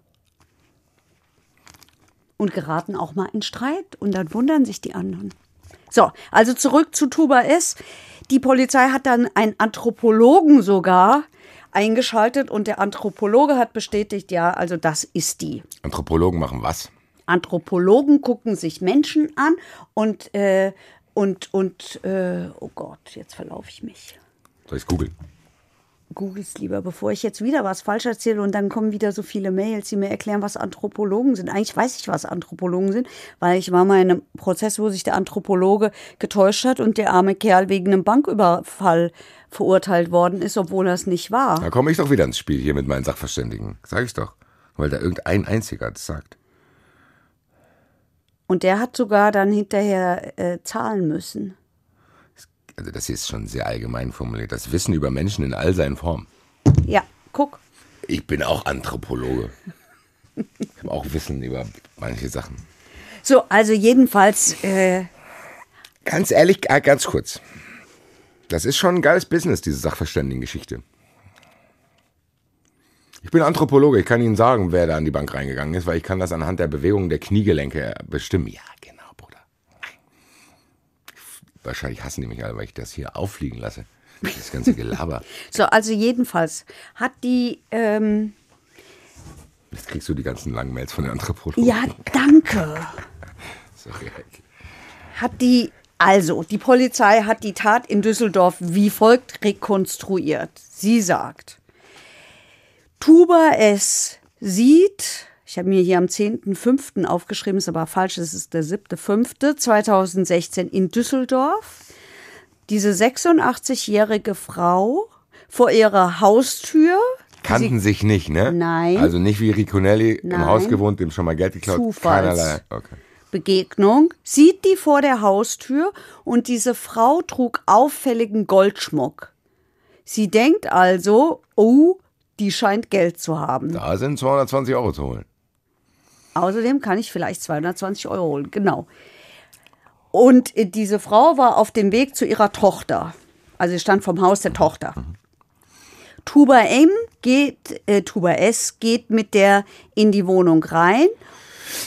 Und geraten auch mal in Streit und dann wundern sich die anderen. So, also zurück zu Tuba S. Die Polizei hat dann einen Anthropologen sogar eingeschaltet und der Anthropologe hat bestätigt, ja, also das ist die. Anthropologen machen was? Anthropologen gucken sich Menschen an und, äh, und, und, äh, oh Gott, jetzt verlaufe ich mich. Soll ich googeln? Googles lieber, bevor ich jetzt wieder was falsch erzähle und dann kommen wieder so viele Mails, die mir erklären, was Anthropologen sind. Eigentlich weiß ich, was Anthropologen sind, weil ich war mal in einem Prozess, wo sich der Anthropologe getäuscht hat und der arme Kerl wegen einem Banküberfall verurteilt worden ist, obwohl er es nicht war. Da komme ich doch wieder ins Spiel hier mit meinen Sachverständigen. Sag ich doch. Weil da irgendein einziger das sagt. Und der hat sogar dann hinterher äh, zahlen müssen. Also das hier ist schon sehr allgemein formuliert. Das Wissen über Menschen in all seinen Formen. Ja, guck. Ich bin auch Anthropologe. Ich habe auch Wissen über manche Sachen. So, also jedenfalls, äh, Ganz ehrlich, äh, ganz kurz. Das ist schon ein geiles Business, diese Sachverständigengeschichte. Ich bin Anthropologe, ich kann Ihnen sagen, wer da an die Bank reingegangen ist, weil ich kann das anhand der Bewegung der Kniegelenke bestimmen. Ja, genau, Bruder. Wahrscheinlich hassen die mich alle, weil ich das hier auffliegen lasse. Das ganze Gelaber. so, also jedenfalls hat die, ähm, Jetzt kriegst du die ganzen langen Mails von den Anthropologen. ja, danke. Sorry, Heike. hat die, also die Polizei hat die Tat in Düsseldorf wie folgt rekonstruiert. Sie sagt, Tuba S. sieht, ich habe mir hier am 10.05. aufgeschrieben, ist aber falsch, es ist der 7.05.2016 in Düsseldorf, diese 86-jährige Frau vor ihrer Haustür. Kannten sich nicht, ne? Nein. Also nicht wie Riconelli im Nein. Haus gewohnt, dem schon mal Geld geklaut. Zufalls. Keinerlei. Okay. Begegnung, sieht die vor der Haustür und diese Frau trug auffälligen Goldschmuck. Sie denkt also, oh, die scheint Geld zu haben. Da sind 220 Euro zu holen. Außerdem kann ich vielleicht 220 Euro holen, genau. Und äh, diese Frau war auf dem Weg zu ihrer Tochter. Also sie stand vom Haus der Tochter. Tuba M geht, äh, Tuba S geht mit der in die Wohnung rein.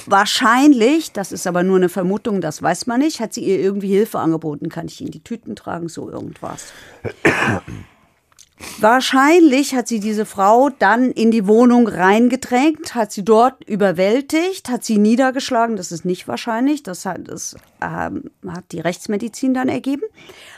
Wahrscheinlich, das ist aber nur eine Vermutung, das weiß man nicht, hat sie ihr irgendwie Hilfe angeboten. Kann ich Ihnen die Tüten tragen? So irgendwas. Wahrscheinlich hat sie diese Frau dann in die Wohnung reingedrängt, hat sie dort überwältigt, hat sie niedergeschlagen. Das ist nicht wahrscheinlich. Das hat, das, ähm, hat die Rechtsmedizin dann ergeben.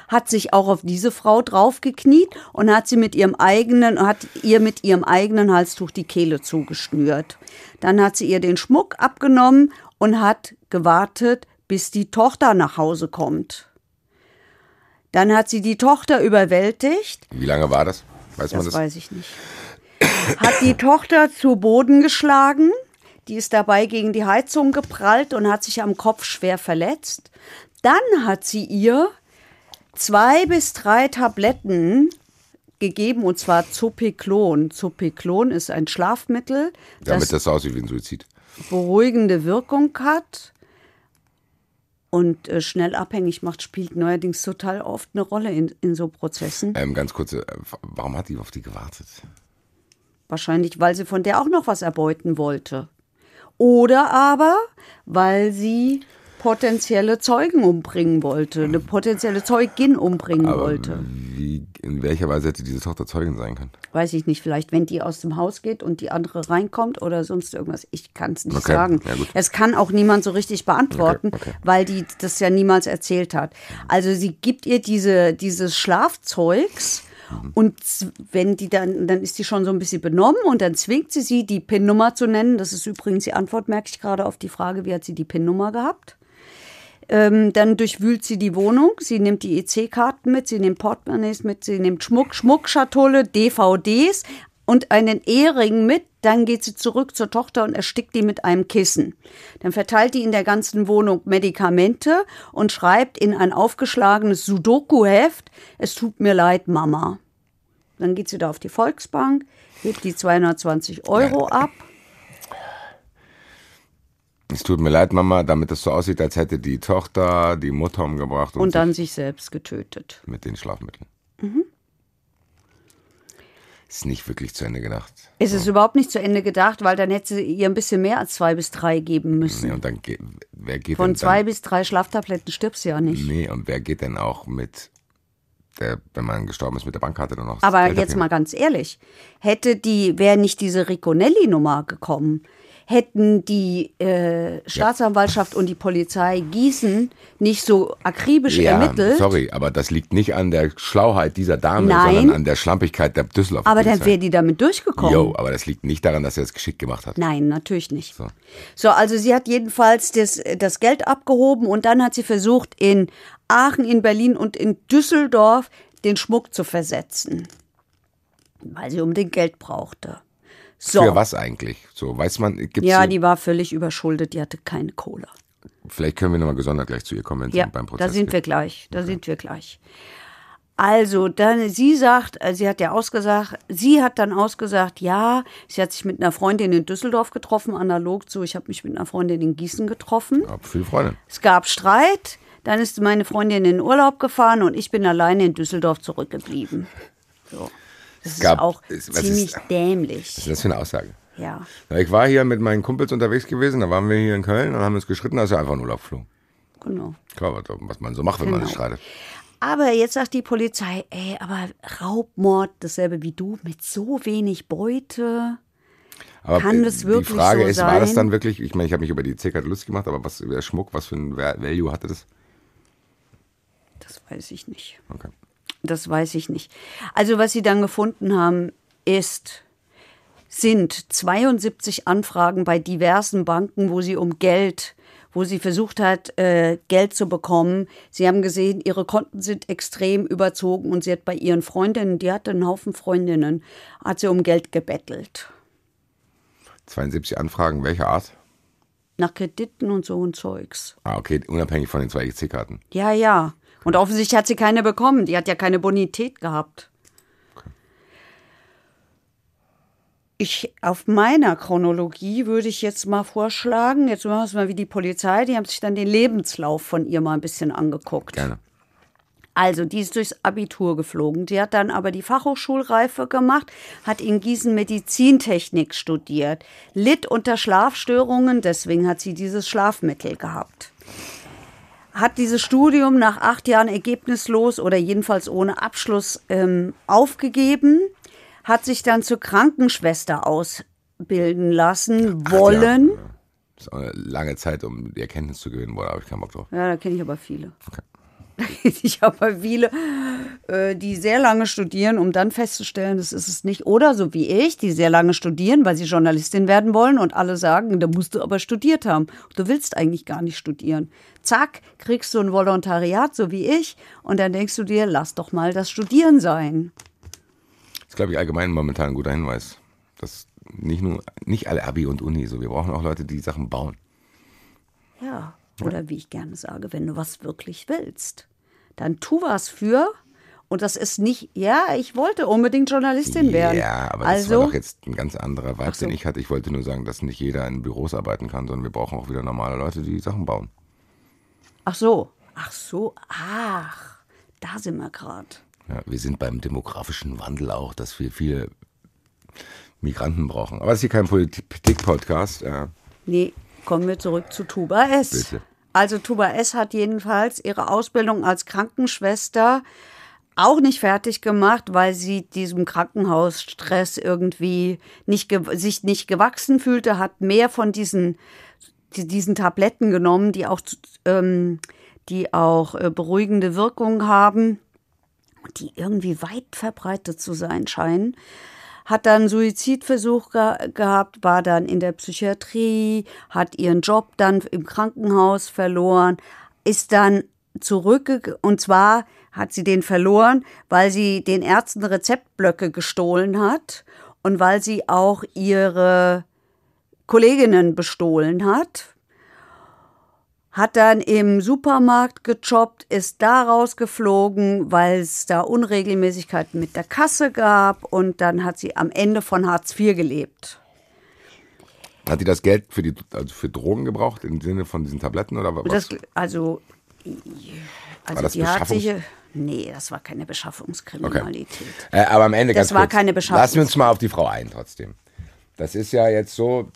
Hat sich auch auf diese Frau draufgekniet und hat sie mit ihrem eigenen, hat ihr mit ihrem eigenen Halstuch die Kehle zugeschnürt. Dann hat sie ihr den Schmuck abgenommen und hat gewartet, bis die Tochter nach Hause kommt. Dann hat sie die Tochter überwältigt. Wie lange war das? Weiß man Das das? weiß ich nicht. Hat die Tochter zu Boden geschlagen. Die ist dabei gegen die Heizung geprallt und hat sich am Kopf schwer verletzt. Dann hat sie ihr zwei bis drei Tabletten gegeben und zwar Zopiklon. Zopiklon ist ein Schlafmittel, Damit das das aussieht wie ein Suizid. beruhigende Wirkung hat und äh, schnell abhängig macht, spielt neuerdings total oft eine Rolle in, in so Prozessen. Ähm, ganz kurze, äh, warum hat die auf die gewartet? Wahrscheinlich, weil sie von der auch noch was erbeuten wollte. Oder aber, weil sie potenzielle Zeugen umbringen wollte, eine potenzielle Zeugin umbringen Aber wollte. wie, in welcher Weise hätte diese Tochter Zeugin sein können? Weiß ich nicht, vielleicht wenn die aus dem Haus geht und die andere reinkommt oder sonst irgendwas. Ich kann es nicht Okay, sagen. ja. Es kann auch niemand so richtig beantworten, Okay, okay. weil die das ja niemals erzählt hat. Also sie gibt ihr diese, dieses Schlafzeugs Mhm. und wenn die dann, dann ist die schon so ein bisschen benommen und dann zwingt sie sie, die PIN-Nummer zu nennen. Das ist übrigens die Antwort, merke ich gerade auf die Frage, wie hat sie die PIN-Nummer gehabt? Ähm, dann durchwühlt sie die Wohnung. Sie nimmt die EC-Karten mit, sie nimmt Portemonnaies mit, sie nimmt Schmuck, Schmuckschatulle, DVDs und einen Ehering mit. Dann geht sie zurück zur Tochter und erstickt die mit einem Kissen. Dann verteilt die in der ganzen Wohnung Medikamente und schreibt in ein aufgeschlagenes Sudoku-Heft, es tut mir leid, Mama. Dann geht sie da auf die Volksbank, hebt die 220 Euro ab. Es tut mir leid, Mama, damit es so aussieht, als hätte die Tochter die Mutter umgebracht und, und dann sich sich selbst getötet. mit den Schlafmitteln. Mhm. Ist nicht wirklich zu Ende gedacht. Es ist überhaupt nicht zu Ende gedacht, weil dann hätte sie ihr ein bisschen mehr als zwei bis drei geben müssen. Nee, und dann geht, wer geht Von zwei bis drei Schlaftabletten stirbst du ja nicht. Nee, und wer geht denn auch mit der, wenn man gestorben ist, mit der Bankkarte dann noch? Aber jetzt mal ganz ehrlich, hätte die, wäre nicht diese Riconelli-Nummer gekommen, hätten die äh, Staatsanwaltschaft und die Polizei Gießen nicht so akribisch Ja, ermittelt, sorry, aber das liegt nicht an der Schlauheit dieser Dame, Nein. sondern an der Schlampigkeit der Düsseldorf. aber dann wäre die damit durchgekommen. Jo, aber das liegt nicht daran, dass er es geschickt gemacht hat. Nein, natürlich nicht. So. So. also sie hat jedenfalls das, das Geld abgehoben und dann hat sie versucht, in Aachen, in Berlin und in Düsseldorf den Schmuck zu versetzen. Weil sie unbedingt Geld brauchte. So. Für was eigentlich? So, weiß man, gibt's Ja, die war völlig überschuldet, die hatte keine Kohle. Vielleicht können wir nochmal gesondert gleich zu ihr kommen, wenn Ja, beim Prozess da sind geht. wir gleich, da sind wir gleich. Also, dann, sie sagt, äh, sie hat ja ausgesagt, sie hat dann ausgesagt, ja, sie hat sich mit einer Freundin in Düsseldorf getroffen, analog zu, ich habe mich mit einer Freundin in Gießen getroffen. Ja, viele Freunde. Es gab Streit, dann ist meine Freundin in den Urlaub gefahren und ich bin alleine in Düsseldorf zurückgeblieben. So. Das gab- ist auch ist- was ziemlich ist- dämlich. Was ist das für eine Aussage? Ja. Ja, ich war hier mit meinen Kumpels unterwegs gewesen, da waren wir hier in Köln und haben uns geschritten, da ist er einfach in Urlaub geflogen. Genau. Klar, was, man so macht, wenn man Genau. sich streitet. Aber jetzt sagt die Polizei, ey, aber Raubmord, dasselbe wie du, mit so wenig Beute. Aber Kann äh, das wirklich Die Frage so ist, war das sein? dann wirklich, ich meine, ich habe mich über die C-Karte lustig gemacht, aber was, der Schmuck, was für ein Val- Value hatte das? Das weiß ich nicht. Okay. Das weiß ich nicht. Also was sie dann gefunden haben, ist, sind 72 Anfragen bei diversen Banken, wo sie um Geld, wo sie versucht hat, äh, Geld zu bekommen. Sie haben gesehen, ihre Konten sind extrem überzogen und sie hat bei ihren Freundinnen, die hatte einen Haufen Freundinnen, hat sie um Geld gebettelt. 72 Anfragen, welcher Art? Nach Krediten und so ein Zeugs. Ah, okay, unabhängig von den zwei EC-Karten. Ja, ja. Und offensichtlich hat sie keine bekommen. Die hat ja keine Bonität gehabt. Ich, auf meiner Chronologie würde ich jetzt mal vorschlagen, jetzt machen wir es mal wie die Polizei, die haben sich dann den Lebenslauf von ihr mal ein bisschen angeguckt. Gerne. Also, die ist durchs Abitur geflogen. Die hat dann aber die Fachhochschulreife gemacht, hat in Gießen Medizintechnik studiert, litt unter Schlafstörungen, deswegen hat sie dieses Schlafmittel gehabt. Hat dieses Studium nach acht Jahren ergebnislos oder jedenfalls ohne Abschluss ähm, aufgegeben, hat sich dann zur Krankenschwester ausbilden lassen wollen. Ja, das ist auch eine lange Zeit, um die Erkenntnis zu gewinnen, da habe ich keinen Bock drauf. Ja, da kenne ich aber viele. Ich habe aber viele, äh, die sehr lange studieren, um dann festzustellen, das ist es nicht. Oder so wie ich, die sehr lange studieren, weil sie Journalistin werden wollen und alle sagen, da musst du aber studiert haben. Du willst eigentlich gar nicht studieren. Zack, kriegst du ein Volontariat, so wie ich, und dann denkst du dir, lass doch mal das Studieren sein. Das ist, glaube ich, allgemein momentan ein guter Hinweis. Dass nicht nur, nicht alle Abi und Uni, so. Wir brauchen auch Leute, die Sachen bauen. Ja. Oder wie ich gerne sage, wenn du was wirklich willst, dann tu was für. Und das ist nicht, ja, ich wollte unbedingt Journalistin werden. Ja, aber das also, war doch jetzt ein ganz anderer Vibe, den ich hatte. Ich wollte nur sagen, dass nicht jeder in Büros arbeiten kann, sondern wir brauchen auch wieder normale Leute, die Sachen bauen. Ach so, ach so, ach, da sind wir gerade. Ja, wir sind beim demografischen Wandel auch, dass wir viele Migranten brauchen. Aber es ist hier kein Politik-Podcast. Ja. Nee, kommen wir zurück zu Tuba S. Bitte. Also Tuba S hat jedenfalls ihre Ausbildung als Krankenschwester auch nicht fertig gemacht, weil sie diesem Krankenhausstress irgendwie nicht sich nicht gewachsen fühlte, hat mehr von diesen die, diesen Tabletten genommen, die auch ähm, die auch äh, beruhigende Wirkung haben, die irgendwie weit verbreitet zu sein scheinen. Hat dann Suizidversuch ge gehabt, war dann in der Psychiatrie, hat ihren Job dann im Krankenhaus verloren, ist dann zurückgegangen und zwar hat sie den verloren, weil sie den Ärzten Rezeptblöcke gestohlen hat und weil sie auch ihre Kolleginnen bestohlen hat hat dann im Supermarkt gejobbt, ist da rausgeflogen, weil es da Unregelmäßigkeiten mit der Kasse gab und dann hat sie am Ende von Hartz IV gelebt. Hat die das Geld für, die, also für Drogen gebraucht im Sinne von diesen Tabletten oder was? Das, also, also war das die hat sich, nee, das war keine Beschaffungskriminalität. Äh, aber am Ende Das ganz war kurz, keine Beschaffung. Lassen wir uns mal auf die Frau ein trotzdem. Das ist ja jetzt so.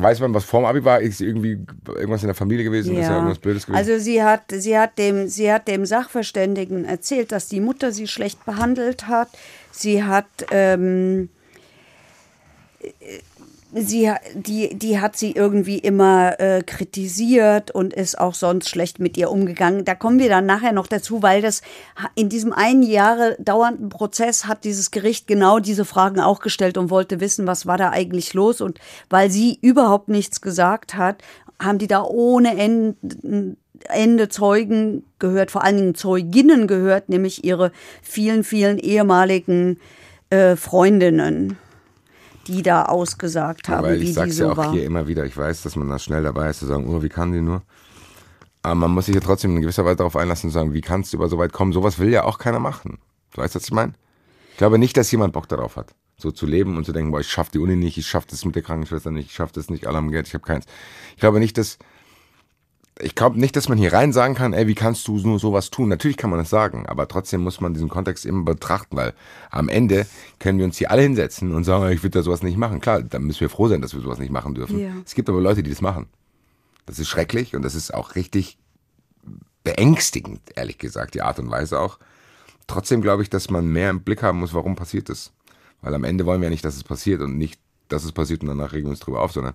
Weiß man, was vorm Abi war? Ist irgendwie irgendwas in der Familie gewesen? Ist ja irgendwas Blödes gewesen? Also sie hat, sie hat dem, sie hat dem Sachverständigen erzählt, dass die Mutter sie schlecht behandelt hat. Sie hat, ähm, sie, die, die hat sie irgendwie immer äh, kritisiert und ist auch sonst schlecht mit ihr umgegangen. Da kommen wir dann nachher noch dazu, weil das in diesem einen Jahre dauernden Prozess hat dieses Gericht genau diese Fragen auch gestellt und wollte wissen, was war da eigentlich los. Und weil sie überhaupt nichts gesagt hat, haben die da ohne Ende, Ende Zeugen gehört, vor allen Dingen Zeuginnen gehört, nämlich ihre vielen, vielen ehemaligen äh, Freundinnen die da ausgesagt haben, Weil wie ich die sag's so ja auch war. hier immer wieder, ich weiß, dass man da schnell dabei ist zu sagen, oh, wie kann die nur? Aber man muss sich ja trotzdem in gewisser Weise darauf einlassen und sagen, wie kannst du über so weit kommen? Sowas will ja auch keiner machen. Du weißt, was ich meine? Ich glaube nicht, dass jemand Bock darauf hat, so zu leben und zu denken, boah, ich schaff die Uni nicht, ich schaff das mit der Krankenschwester nicht, ich schaff das nicht, alle haben Geld, ich habe keins. Ich glaube nicht, dass ich glaube nicht, dass man hier rein sagen kann, ey, wie kannst du nur sowas tun? Natürlich kann man das sagen, aber trotzdem muss man diesen Kontext immer betrachten, weil am Ende können wir uns hier alle hinsetzen und sagen, ich würde da sowas nicht machen. Klar, dann müssen wir froh sein, dass wir sowas nicht machen dürfen. Ja. Es gibt aber Leute, die das machen. Das ist schrecklich und das ist auch richtig beängstigend, ehrlich gesagt, die Art und Weise auch. Trotzdem glaube ich, dass man mehr im Blick haben muss, warum passiert das. Weil am Ende wollen wir ja nicht, dass es passiert und nicht, dass es passiert und danach regen wir uns drüber auf, sondern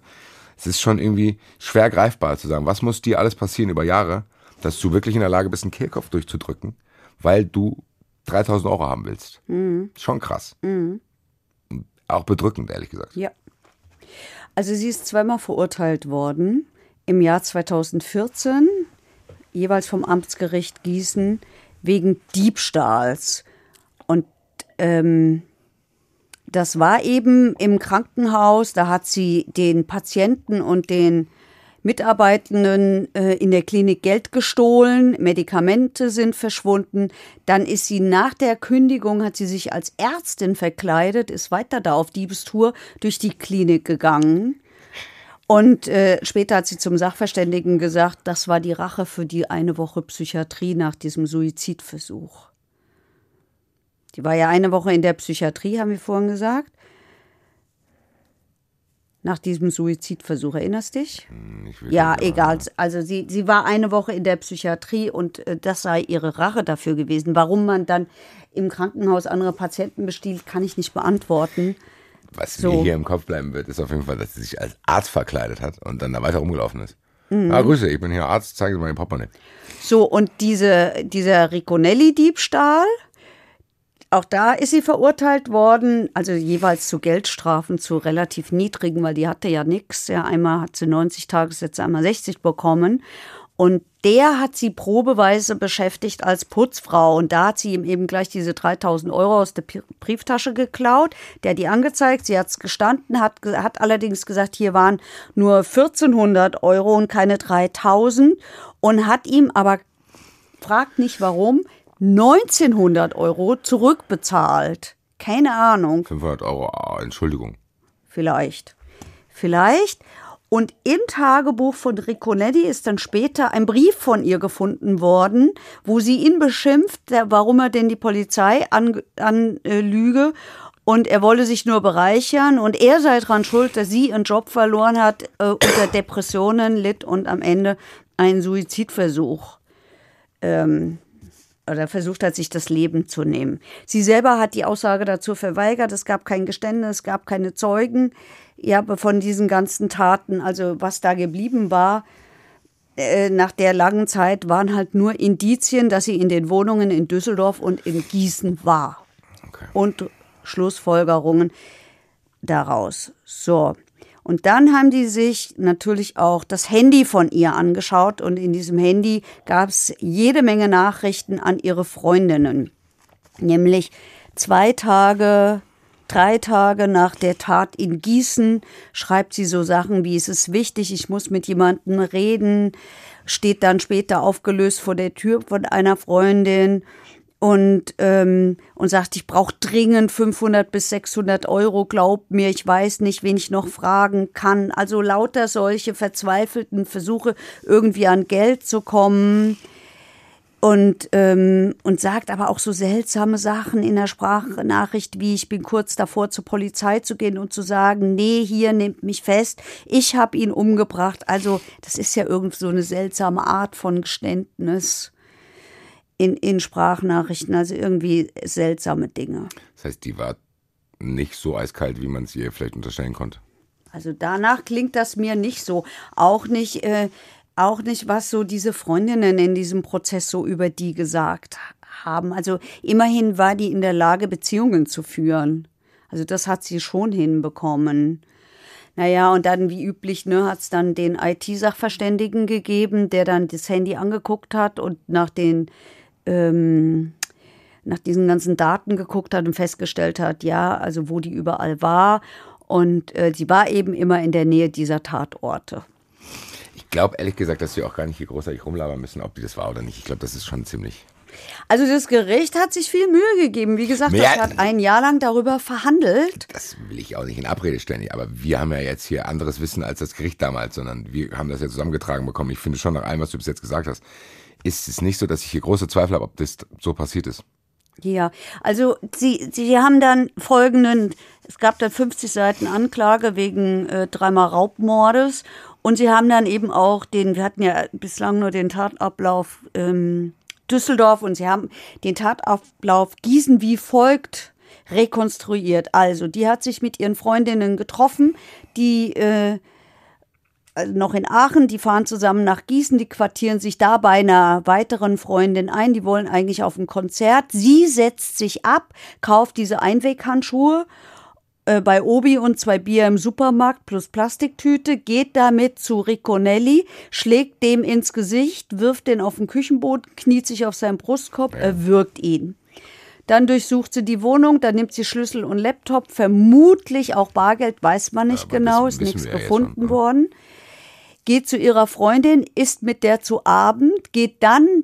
es ist schon irgendwie schwer greifbar zu sagen, was muss dir alles passieren über Jahre, dass du wirklich in der Lage bist, einen Kehlkopf durchzudrücken, weil du 3000 Euro haben willst. Schon krass. Und Auch bedrückend, ehrlich gesagt. Ja. Also sie ist zweimal verurteilt worden. Im Jahr 2014, jeweils vom Amtsgericht Gießen, wegen Diebstahls. Und ähm, das war eben im Krankenhaus, da hat sie den Patienten und den Mitarbeitenden äh, in der Klinik Geld gestohlen, Medikamente sind verschwunden. Dann ist sie nach der Kündigung, hat sie sich als Ärztin verkleidet, ist weiter da auf Diebestour durch die Klinik gegangen. Und äh, später hat sie zum Sachverständigen gesagt, das war die Rache für die eine Woche Psychiatrie nach diesem Suizidversuch. Die war ja eine Woche in der Psychiatrie, haben wir vorhin gesagt. Nach diesem Suizidversuch, erinnerst dich? Ich will Ja, egal. Also sie, sie war eine Woche in der Psychiatrie und äh, das sei ihre Rache dafür gewesen. Warum man dann im Krankenhaus andere Patienten bestiehlt, kann ich nicht beantworten. Was So. mir hier im Kopf bleiben wird, ist auf jeden Fall, dass sie sich als Arzt verkleidet hat und dann da weiter rumgelaufen ist. Mhm. Ah, Grüße, ich bin hier Arzt, zeigen Sie mal Ihr Portemonnaie. So, und diese, dieser Riconelli-Diebstahl, auch da ist sie verurteilt worden, also jeweils zu Geldstrafen, zu relativ niedrigen, weil die hatte ja nichts. Ja, einmal hat sie 90 Tagessätze, einmal 60 bekommen. Und der hat sie probeweise beschäftigt als Putzfrau. Und da hat sie ihm eben gleich diese 3000 Euro aus der Brieftasche geklaut. Der hat die angezeigt, sie hat es gestanden, hat, hat allerdings gesagt, hier waren nur 1400 Euro und keine 3000. Und hat ihm aber fragt nicht warum, 1900 Euro zurückbezahlt. Keine Ahnung. 500 Euro, ah, Entschuldigung. Vielleicht. Vielleicht. Und im Tagebuch von Ricconetti ist dann später ein Brief von ihr gefunden worden, wo sie ihn beschimpft, warum er denn die Polizei anlüge. An, äh, und er wolle sich nur bereichern und er sei daran schuld, dass sie ihren Job verloren hat, äh, unter Depressionen litt und am Ende einen Suizidversuch ähm, oder versucht hat, sich das Leben zu nehmen. Sie selber hat die Aussage dazu verweigert. Es gab kein Geständnis, es gab keine Zeugen. Ja, von diesen ganzen Taten, also was da geblieben war, äh, nach der langen Zeit waren halt nur Indizien, dass sie in den Wohnungen in Düsseldorf und in Gießen war. Okay. Und Schlussfolgerungen daraus. So. Und dann haben die sich natürlich auch das Handy von ihr angeschaut. Und in diesem Handy gab es jede Menge Nachrichten an ihre Freundinnen. Nämlich zwei Tage, drei Tage nach der Tat in Gießen schreibt sie so Sachen wie es ist wichtig, ich muss mit jemandem reden, steht dann später aufgelöst vor der Tür von einer Freundin und, ähm, und sagt, ich brauche dringend 500 bis 600 Euro, glaub mir, ich weiß nicht, wen ich noch fragen kann. Also lauter solche verzweifelten Versuche, irgendwie an Geld zu kommen. Und, ähm, und sagt aber auch so seltsame Sachen in der Sprachnachricht, wie ich bin kurz davor zur Polizei zu gehen und zu sagen, nee, hier nehmt mich fest, ich habe ihn umgebracht. Also das ist ja irgendwie so eine seltsame Art von Geständnis in, in Sprachnachrichten, also irgendwie seltsame Dinge. Das heißt, die war nicht so eiskalt, wie man es ihr vielleicht unterstellen konnte. Also danach klingt das mir nicht so. Auch nicht, äh, auch nicht, was so diese Freundinnen in diesem Prozess so über die gesagt haben. Also immerhin war die in der Lage, Beziehungen zu führen. Also das hat sie schon hinbekommen. Naja, und dann wie üblich, ne, hat es dann den IT-Sachverständigen gegeben, der dann das Handy angeguckt hat und nach den ähm, nach diesen ganzen Daten geguckt hat und festgestellt hat, ja, also wo die überall war. Und äh, sie war eben immer in der Nähe dieser Tatorte. Ich glaube ehrlich gesagt, dass wir auch gar nicht hier großartig rumlabern müssen, ob die das war oder nicht. Ich glaube, das ist schon ziemlich. Also das Gericht hat sich viel Mühe gegeben. Wie gesagt, Mehr, das hat ein Jahr lang darüber verhandelt. Das will ich auch nicht in Abrede stellen. Aber wir haben ja jetzt hier anderes Wissen als das Gericht damals, sondern wir haben das ja zusammengetragen bekommen. Ich finde schon nach allem, was du bis jetzt gesagt hast, ist es nicht so, dass ich hier große Zweifel habe, ob das so passiert ist. Ja, also sie, sie haben dann folgenden, es gab dann 50 Seiten Anklage wegen äh, dreimal Raubmordes und sie haben dann eben auch den, wir hatten ja bislang nur den Tatablauf ähm, Düsseldorf und sie haben den Tatablauf Gießen wie folgt rekonstruiert. Also, die hat sich mit ihren Freundinnen getroffen, die äh, noch in Aachen, die fahren zusammen nach Gießen, die quartieren sich da bei einer weiteren Freundin ein, die wollen eigentlich auf ein Konzert. Sie setzt sich ab, kauft diese Einweghandschuhe äh, bei Obi und zwei Bier im Supermarkt plus Plastiktüte, geht damit zu Ricconelli, schlägt dem ins Gesicht, wirft den auf den Küchenboden, kniet sich auf seinen Brustkorb, erwürgt ihn. Dann durchsucht sie die Wohnung, dann nimmt sie Schlüssel und Laptop, vermutlich auch Bargeld, weiß man nicht ja, genau, ist nichts gefunden schon, ne? worden geht zu ihrer Freundin, isst mit der zu Abend, geht dann,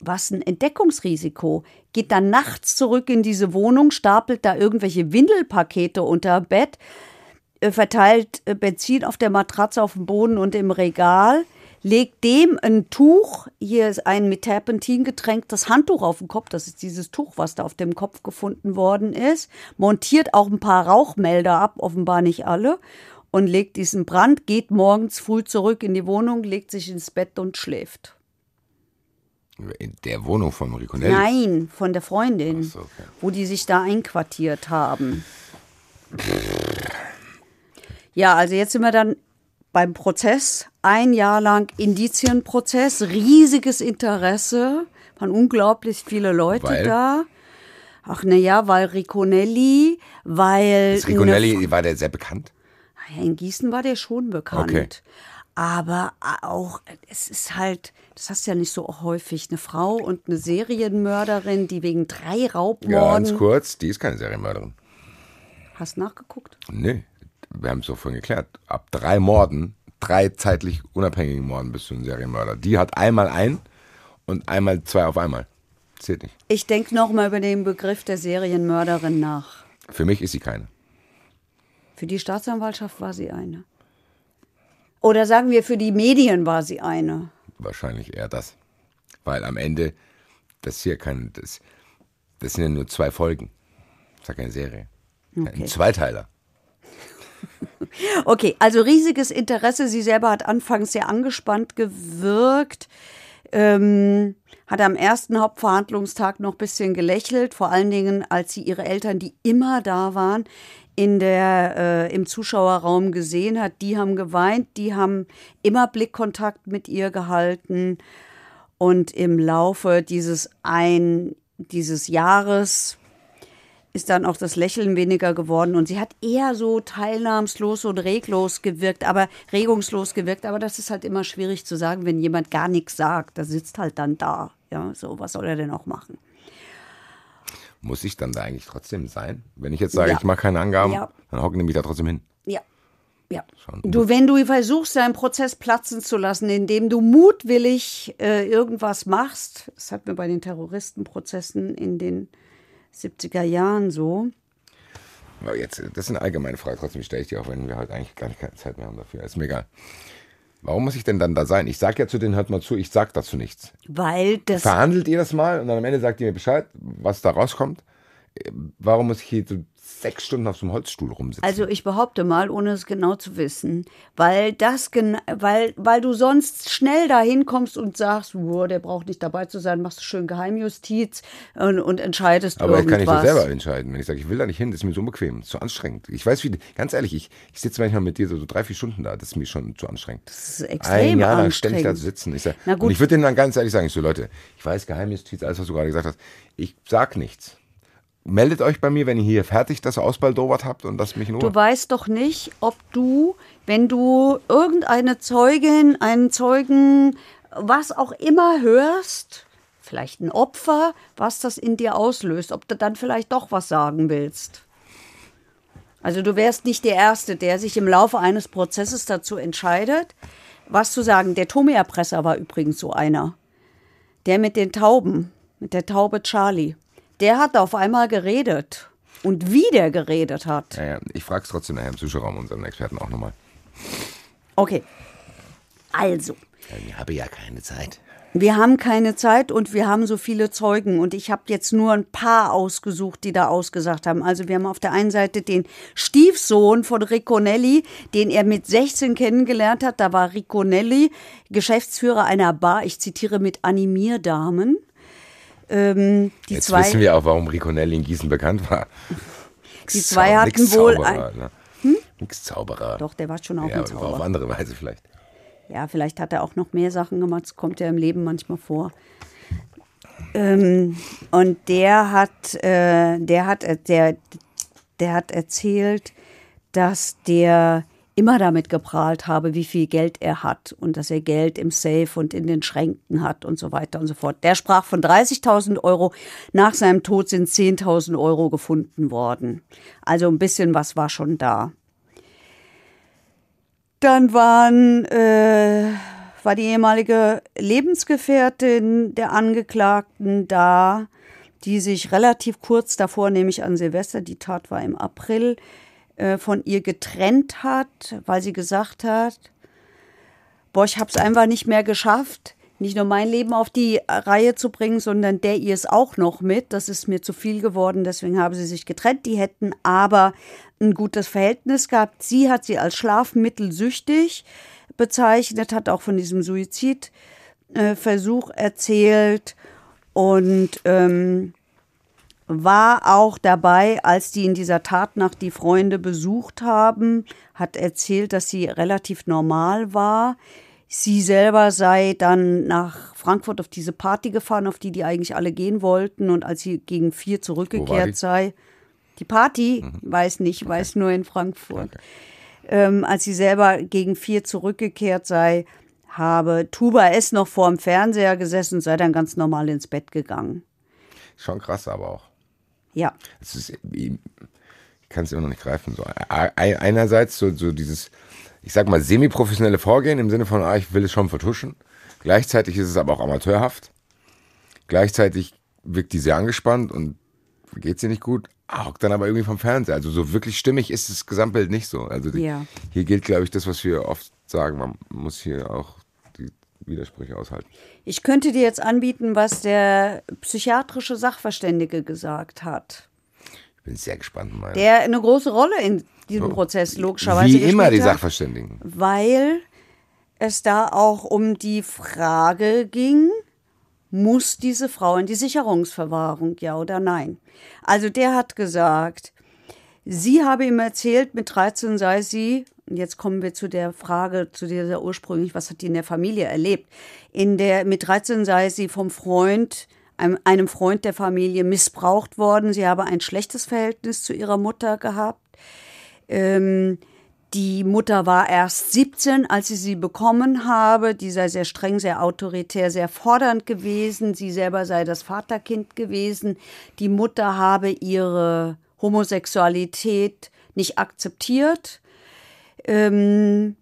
was ein Entdeckungsrisiko, geht dann nachts zurück in diese Wohnung, stapelt da irgendwelche Windelpakete unter Bett, äh, verteilt äh, Benzin auf der Matratze auf dem Boden und im Regal, legt dem ein Tuch, hier ist ein mit Terpentin getränktes Handtuch auf den Kopf, das ist dieses Tuch, was da auf dem Kopf gefunden worden ist, montiert auch ein paar Rauchmelder ab, offenbar nicht alle, und legt diesen Brand, geht morgens früh zurück in die Wohnung, legt sich ins Bett und schläft. In der Wohnung von Riconelli? Nein, von der Freundin, so, okay. wo die sich da einquartiert haben. Ja, also jetzt sind wir dann beim Prozess. Ein Jahr lang Indizienprozess, riesiges Interesse, waren unglaublich viele Leute weil? da. Ach na ja, weil Riconelli, weil. Das Riconelli, war der sehr bekannt? In Gießen war der schon bekannt. Okay. Aber auch, es ist halt, das hast du ja nicht so häufig, eine Frau und eine Serienmörderin, die wegen drei Raubmorden. Ganz kurz, die ist keine Serienmörderin. Hast nachgeguckt? Nee, wir haben es doch vorhin geklärt. Ab drei Morden, drei zeitlich unabhängigen Morden bist du ein Serienmörder. Die hat einmal ein und einmal zwei auf einmal. Zählt nicht. Ich denke nochmal über den Begriff der Serienmörderin nach. Für mich ist sie keine. Für die Staatsanwaltschaft war sie eine. Oder sagen wir, für die Medien war sie eine. Wahrscheinlich eher das. Weil am Ende, das hier kann, das, das sind ja nur zwei Folgen. Das ist ja keine Serie. Okay. Ein Zweiteiler. Okay, also riesiges Interesse. Sie selber hat anfangs sehr angespannt gewirkt. Ähm, hat am ersten Hauptverhandlungstag noch ein bisschen gelächelt, vor allen Dingen, als sie ihre Eltern, die immer da waren, in der, äh, im Zuschauerraum gesehen hat. Die haben geweint, die haben immer Blickkontakt mit ihr gehalten. Und im Laufe dieses ein, dieses Jahres ist dann auch das Lächeln weniger geworden und sie hat eher so teilnahmslos und reglos gewirkt, aber regungslos gewirkt. Aber das ist halt immer schwierig zu sagen, wenn jemand gar nichts sagt. Der sitzt halt dann da. Ja, so, was soll er denn auch machen? Muss ich dann da eigentlich trotzdem sein? Wenn ich jetzt sage, Ja. ich mache keine Angaben, Ja. dann hocken die mich da trotzdem hin. Ja. Ja. Schon. Du, wenn du versuchst, deinen Prozess platzen zu lassen, indem du mutwillig äh, irgendwas machst, das hatten wir bei den Terroristenprozessen in den 70er Jahren so. Aber jetzt, das ist eine allgemeine Frage, trotzdem stelle ich die auch, wenn wir heute eigentlich gar keine Zeit mehr haben dafür. Ist mir egal. Warum muss ich denn dann da sein? Ich sage ja zu denen, hört mal zu, ich sag dazu nichts. Weil das. Verhandelt ihr das mal und dann am Ende sagt ihr mir Bescheid, was da rauskommt? Äh, Warum muss ich hier so sechs Stunden auf so einem Holzstuhl rumsitzen? Also ich behaupte mal, ohne es genau zu wissen, weil das weil, weil du sonst schnell dahin kommst und sagst, wow, der braucht nicht dabei zu sein, machst du schön Geheimjustiz und, und entscheidest Aber ich kann irgendwas. nicht so selber entscheiden. Wenn ich sage, ich will da nicht hin, das ist mir so unbequem, zu anstrengend. Ich weiß, wie, ganz ehrlich, ich, ich sitze manchmal mit dir so, so drei, vier Stunden da, das ist mir schon zu anstrengend. Das ist extrem Ein Jahr lang ständig da zu sitzen. Ich sag, Na gut. Und ich würde denen dann ganz ehrlich sagen, ich so, Leute, ich weiß, Geheimjustiz, alles, was du gerade gesagt hast, ich sag nichts. Meldet euch bei mir, wenn ihr hier fertig das ausbaldowert habt und lasst mich Ruhe. Du weißt doch nicht, ob du, wenn du irgendeine Zeugin, einen Zeugen, was auch immer hörst, vielleicht ein Opfer, was das in dir auslöst, ob du dann vielleicht doch was sagen willst. Also du wärst nicht der Erste, der sich im Laufe eines Prozesses dazu entscheidet, was zu sagen. Der Tommy-Erpresser war übrigens so einer. Der mit den Tauben, mit der Taube Charlie. Der hat auf einmal geredet. Und wie der geredet hat. ja, ja, ich frage es trotzdem nachher im Zuschauerraum unseren Experten auch nochmal. Okay. Also, Ich habe ja keine Zeit. wir haben keine Zeit und wir haben so viele Zeugen und ich habe jetzt nur ein paar ausgesucht, die da ausgesagt haben. Also wir haben auf der einen Seite den Stiefsohn von Ricconelli, den er mit 16 kennengelernt hat. Da war Ricconelli Geschäftsführer einer Bar, ich zitiere mit Animierdamen. Ähm, Jetzt zwei, wissen wir auch, warum Riconelli in Gießen bekannt war. Die zwei Zau- hatten wohl Zauberer, ein- ne? Nix Zauberer. Doch, der war schon auch ja, ein aber auf Zauberer. andere Weise vielleicht. Ja, vielleicht hat er auch noch mehr Sachen gemacht. Das kommt ja im Leben manchmal vor. Ähm, und der hat, äh, der hat, der, der hat erzählt, dass der immer damit geprahlt habe, wie viel Geld er hat und dass er Geld im Safe und in den Schränken hat und so weiter und so fort. Der sprach von 30.000 Euro. Nach seinem Tod sind 10.000 Euro gefunden worden. Also ein bisschen was war schon da. Dann waren, äh, war die ehemalige Lebensgefährtin der Angeklagten da, die sich relativ kurz davor, nämlich an Silvester, die Tat war im April, äh, von ihr getrennt hat, weil sie gesagt hat, boah, ich habe es einfach nicht mehr geschafft, nicht nur mein Leben auf die Reihe zu bringen, sondern der ihr es auch noch mit. Das ist mir zu viel geworden, deswegen haben sie sich getrennt. Die hätten aber ein gutes Verhältnis gehabt. Sie hat sie als schlafmittelsüchtig bezeichnet, hat auch von diesem Suizidversuch erzählt und ähm, war auch dabei, als die in dieser Tatnacht die Freunde besucht haben, hat erzählt, dass sie relativ normal war. Sie selber sei dann nach Frankfurt auf diese Party gefahren, auf die die eigentlich alle gehen wollten. Und als sie gegen vier war die? zurückgekehrt sei, die Party, weiß nicht, weiß nur in Frankfurt. Ähm, als sie selber gegen vier zurückgekehrt sei, habe Tuba S. noch vor dem Fernseher gesessen und sei dann ganz normal ins Bett gegangen. Schon krass aber auch. Ja. Es ist, ich kann es immer noch nicht greifen. So. Ei- Einerseits so, so dieses, ich sag mal, semi-professionelle Vorgehen im Sinne von, ah, ich will es schon vertuschen. Gleichzeitig ist es aber auch amateurhaft. Gleichzeitig wirkt die sehr angespannt und geht sie nicht gut, hockt dann aber irgendwie vom Fernseher. Also so wirklich stimmig ist das Gesamtbild nicht so. Also die, Ja. hier gilt, glaube ich, das, was wir oft sagen, man muss hier auch Widersprüche aushalten. Ich könnte dir jetzt anbieten, was der psychiatrische Sachverständige gesagt hat, Ich bin sehr gespannt. Meine. der eine große Rolle in diesem Prozess logischerweise Wie immer die gespielt hat. Sachverständigen. weil es da auch um die Frage ging, muss diese Frau in die Sicherungsverwahrung, ja oder nein? Also der hat gesagt, sie habe ihm erzählt, mit 13 sei sie, jetzt kommen wir zu der Frage, zu dieser ursprünglich, was hat die in der Familie erlebt? In der, mit 13 sei sie vom Freund, einem, einem Freund der Familie missbraucht worden. Sie habe ein schlechtes Verhältnis zu ihrer Mutter gehabt. Ähm, die Mutter war erst 17, als sie sie bekommen habe. Die sei sehr streng, sehr autoritär, sehr fordernd gewesen. Sie selber sei das Vaterkind gewesen. Die Mutter habe ihre Homosexualität nicht akzeptiert. Ähm,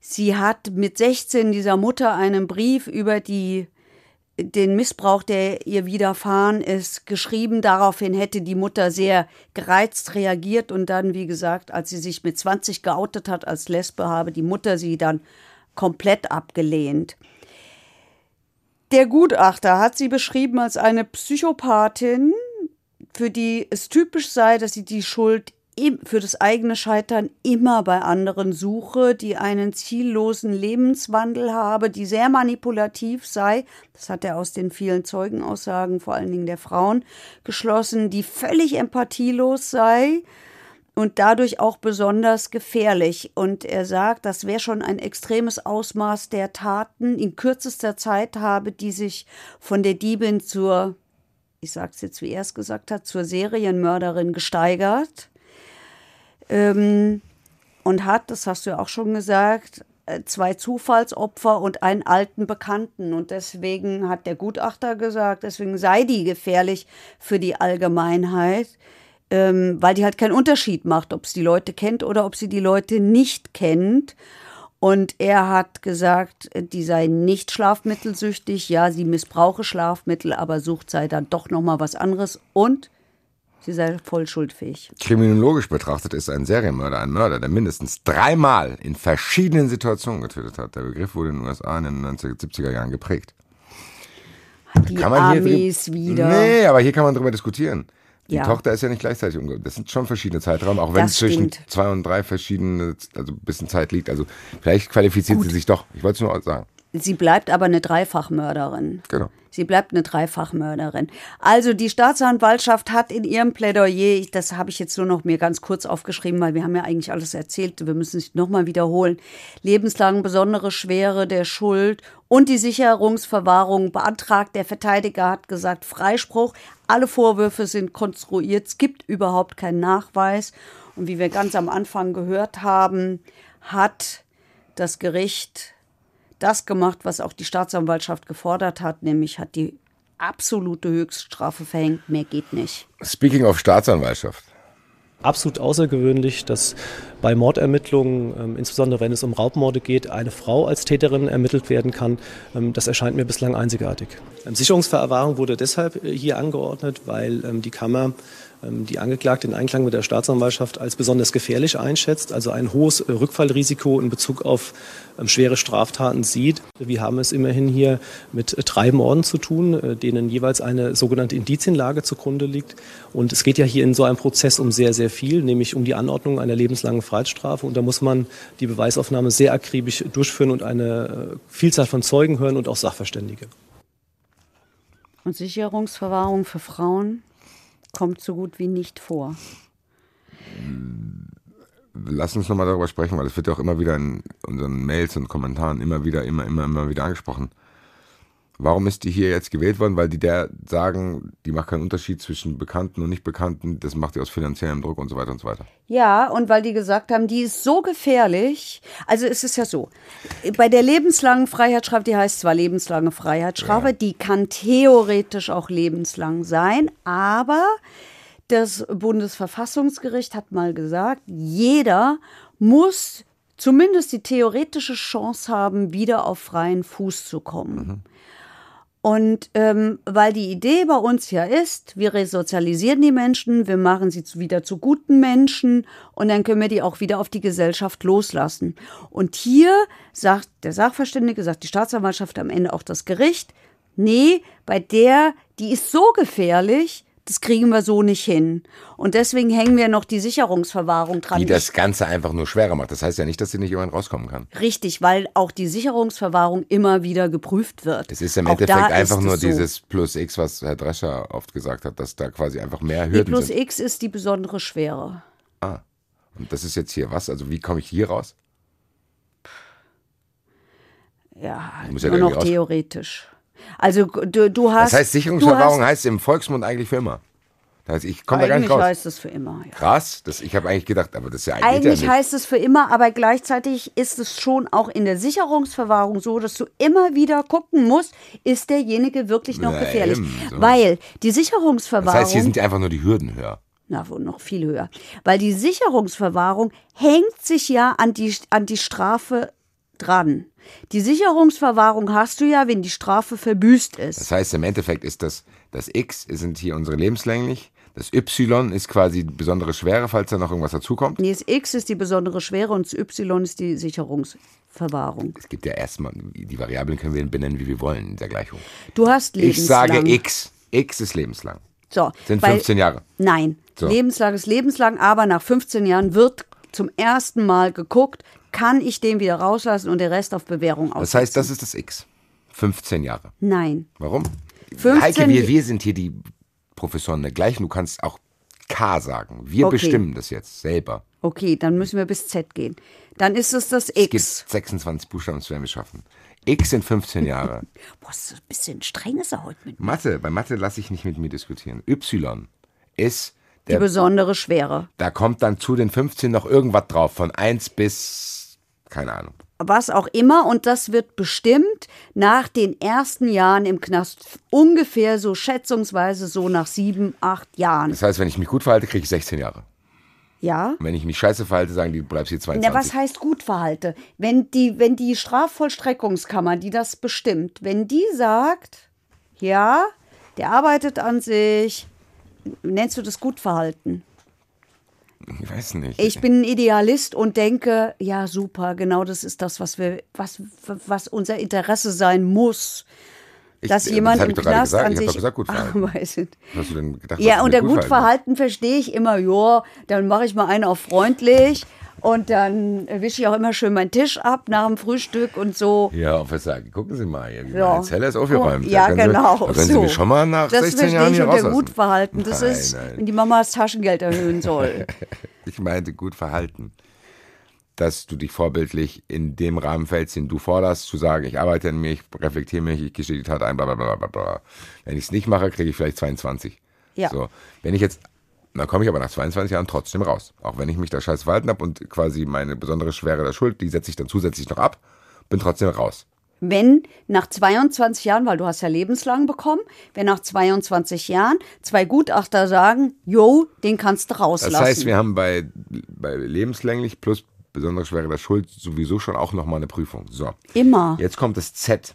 sie hat mit 16 dieser Mutter einen Brief über die den Missbrauch, der ihr widerfahren ist, geschrieben. Daraufhin hätte die Mutter sehr gereizt reagiert und dann, wie gesagt, als sie sich mit 20 geoutet hat als Lesbe, habe die Mutter sie dann komplett abgelehnt. Der Gutachter hat sie beschrieben als eine Psychopathin, für die es typisch sei, dass sie die Schuld für das eigene Scheitern immer bei anderen suche, die einen ziellosen Lebenswandel habe, die sehr manipulativ sei, das hat er aus den vielen Zeugenaussagen, vor allen Dingen der Frauen, geschlossen, die völlig empathielos sei und dadurch auch besonders gefährlich. Und er sagt, das wäre schon ein extremes Ausmaß der Taten. In kürzester Zeit habe die sich von der Diebin zur, ich sage es jetzt, wie er es gesagt hat, zur Serienmörderin gesteigert. Ähm, und hat, das hast du ja auch schon gesagt, äh, zwei Zufallsopfer und einen alten Bekannten. Und deswegen hat der Gutachter gesagt, deswegen sei die gefährlich für die Allgemeinheit, ähm, weil die halt keinen Unterschied macht, ob es die Leute kennt oder ob sie die Leute nicht kennt. Und er hat gesagt, äh, die sei nicht schlafmittelsüchtig. Ja, sie missbrauche Schlafmittel, aber sucht sei dann doch noch mal was anderes und sie sei voll schuldfähig. Kriminologisch betrachtet ist ein Serienmörder ein Mörder, der mindestens dreimal in verschiedenen Situationen getötet hat. Der Begriff wurde in den USA in den 1970er Jahren geprägt. Die Kann man Amis wieder. Nee, aber hier kann man drüber diskutieren. Die Ja. Tochter ist ja nicht gleichzeitig umgekommen. Das sind schon verschiedene Zeiträume, auch wenn Das es zwischen stimmt. zwei und drei verschiedene, also ein bisschen Zeit liegt. Also vielleicht qualifiziert sie sich doch. Ich wollte es nur sagen. Sie bleibt aber eine Dreifachmörderin. Genau. Sie bleibt eine Dreifachmörderin. Also die Staatsanwaltschaft hat in ihrem Plädoyer, das habe ich jetzt nur noch mir ganz kurz aufgeschrieben, weil wir haben ja eigentlich alles erzählt, wir müssen es nochmal wiederholen, lebenslang besondere Schwere der Schuld und die Sicherungsverwahrung beantragt. Der Verteidiger hat gesagt, Freispruch, alle Vorwürfe sind konstruiert, es gibt überhaupt keinen Nachweis. Und wie wir ganz am Anfang gehört haben, hat das Gericht das gemacht, was auch die Staatsanwaltschaft gefordert hat, nämlich hat die absolute Höchststrafe verhängt. Mehr geht nicht. Speaking of Staatsanwaltschaft. absolut außergewöhnlich, dass bei Mordermittlungen, ähm, insbesondere wenn es um Raubmorde geht, eine Frau als Täterin ermittelt werden kann. Ähm, das erscheint mir bislang einzigartig. Ähm, Sicherungsverwahrung wurde deshalb äh, hier angeordnet, weil die Kammer die Angeklagte in Einklang mit der Staatsanwaltschaft als besonders gefährlich einschätzt, also ein hohes äh, Rückfallrisiko in Bezug auf ähm, schwere Straftaten sieht. Wir haben es immerhin hier mit äh, drei Morden zu tun, äh, denen jeweils eine sogenannte Indizienlage zugrunde liegt. Und es geht ja hier in so einem Prozess um sehr, sehr viel, nämlich um die Anordnung einer lebenslangen Freiheitsstrafe. Und da muss man die Beweisaufnahme sehr akribisch durchführen und eine Vielzahl von Zeugen hören und auch Sachverständige. Und Sicherungsverwahrung für Frauen kommt so gut wie nicht vor. Lass uns nochmal darüber sprechen, weil es wird ja auch immer wieder in unseren Mails und Kommentaren immer wieder, immer, immer, immer wieder angesprochen. Warum ist die hier jetzt gewählt worden? Weil die der sagen, die macht keinen Unterschied zwischen Bekannten und Nicht-Bekannten, das macht die aus finanziellem Druck und so weiter und so weiter. Ja, und weil die gesagt haben, die ist so gefährlich. Also es ist ja so, bei der lebenslangen Freiheitsstrafe, die heißt zwar lebenslange Freiheitsstrafe, die kann theoretisch auch lebenslang sein, aber das Bundesverfassungsgericht hat mal gesagt, jeder muss zumindest die theoretische Chance haben, wieder auf freien Fuß zu kommen. Und ähm, weil die Idee bei uns ja ist, wir resozialisieren die Menschen, wir machen sie wieder zu guten Menschen und dann können wir die auch wieder auf die Gesellschaft loslassen. Und hier sagt der Sachverständige, sagt die Staatsanwaltschaft am Ende auch das Gericht, nee, bei der, die ist so gefährlich, das kriegen wir so nicht hin. Und deswegen hängen wir noch die Sicherungsverwahrung dran. Die das Ganze einfach nur schwerer macht. Das heißt ja nicht, dass sie nicht jemand rauskommen kann. Richtig, weil auch die Sicherungsverwahrung immer wieder geprüft wird. Es ist im Auch Endeffekt einfach nur so. dieses Plus X, was Herr Drescher oft gesagt hat, dass da quasi einfach mehr Die Hürden plus sind. X ist die besondere Schwere. Und das ist jetzt hier was? Also wie komme ich hier raus? Ja, muss ja nur irgendwie noch theoretisch. Also du, du hast. Das heißt, Sicherungsverwahrung heißt im Volksmund eigentlich für immer. Das heißt, ich komme da gar nicht Eigentlich raus. heißt es für immer. Ja. Krass, das, ich habe eigentlich gedacht, aber das ist ja eigentlich, Eigentlich ja heißt es für immer, aber gleichzeitig ist es schon auch in der Sicherungsverwahrung so, dass du immer wieder gucken musst, ist derjenige wirklich noch Na, gefährlich? eben, so. Weil die Das Sicherungsverwahrung. heißt, hier sind einfach nur die Hürden höher. na, wohl noch viel höher. Weil die Sicherungsverwahrung hängt sich ja an die, an die Strafe dran. Die Sicherungsverwahrung hast du ja, wenn die Strafe verbüßt ist. Das heißt, im Endeffekt ist das, das X sind hier unsere lebenslänglich. Das Y ist quasi die besondere Schwere, falls da noch irgendwas dazukommt. Nee, das X ist die besondere Schwere und das Y ist die Sicherungsverwahrung. Es gibt ja erstmal, die Variablen können wir benennen, wie wir wollen in der Gleichung. Du hast lebenslang. Ich sage X. X ist lebenslang. So, Sind weil- 15 Jahre. Nein, So. lebenslang ist lebenslang, aber nach 15 Jahren wird zum ersten Mal geguckt, kann ich den wieder rauslassen und den Rest auf Bewährung aussetzen. Das heißt, das ist das X. 15 Jahre. Nein. Warum? 15 Heike, wir, wir sind hier die Professoren der Gleichen. Du kannst auch K sagen. Wir Okay. bestimmen das jetzt selber. Okay, dann müssen wir bis Z gehen. Dann ist es das Es gibt X. 26 Buchstaben, das werden wir schaffen. X sind 15 Jahre. Boah, ist ein bisschen streng ist er heute mit mir. Mathe, bei Mathe lasse ich nicht mit mir diskutieren. Y ist, Die der, besondere Schwere. da kommt dann zu den 15 noch irgendwas drauf, von 1 bis, keine Ahnung. Was auch immer, und das wird bestimmt nach den ersten Jahren im Knast. Ungefähr so schätzungsweise so nach sieben, acht Jahren. Das heißt, wenn ich mich gut verhalte, kriege ich 16 Jahre. Ja? Und wenn ich mich scheiße verhalte, sagen die, du bleibst hier 22. Na, was heißt Gutverhalte? Wenn die, wenn die Strafvollstreckungskammer, die das bestimmt, wenn die sagt, ja, der arbeitet an sich, nennst du das Gutverhalten? Ich weiß nicht. Ich bin ein Idealist und denke, ja, super, genau das ist das, was wir, was, was unser Interesse sein muss. Ich- Dass das jemand hab im Knast an sich gesagt, gut verhalten. arbeitet. Was hast du denn gedacht? Ja, unter mit Gutverhalten? Gutverhalten verstehe ich immer, ja, dann mache ich mal einen auf freundlich und dann wische ich auch immer schön meinen Tisch ab nach dem Frühstück und so. Ja, Officer, gucken Sie mal, hier, wie Ja. meine Zelle ist aufgeräumt. Ja, Da genau. Sie, da können Sie so. mich schon mal nach das 16 verstehe Jahren hier rauslassen. Gutverhalten. Das nein, ist, nein. wenn die Mama das Taschengeld erhöhen soll. Ich meinte gut verhalten. Dass du dich vorbildlich in dem Rahmen fällst, den du forderst, zu sagen, ich arbeite an mir, ich reflektiere mich, ich gestehe die Tat ein, bla bla bla bla bla. Wenn ich es nicht mache, kriege ich vielleicht 22. Ja. So. Wenn ich jetzt, dann komme ich aber nach 22 Jahren trotzdem raus. Auch wenn ich mich da scheiße verhalten habe und quasi meine besondere Schwere der Schuld, die setze ich dann zusätzlich noch ab, bin trotzdem raus. wenn nach 22 Jahren, weil du hast ja lebenslang bekommen, wenn nach 22 Jahren zwei Gutachter sagen, jo, den kannst du rauslassen. Das heißt, wir haben bei, bei lebenslänglich plus besondere Schwere der Schuld sowieso schon auch nochmal eine Prüfung. So. Immer. Jetzt kommt das Z.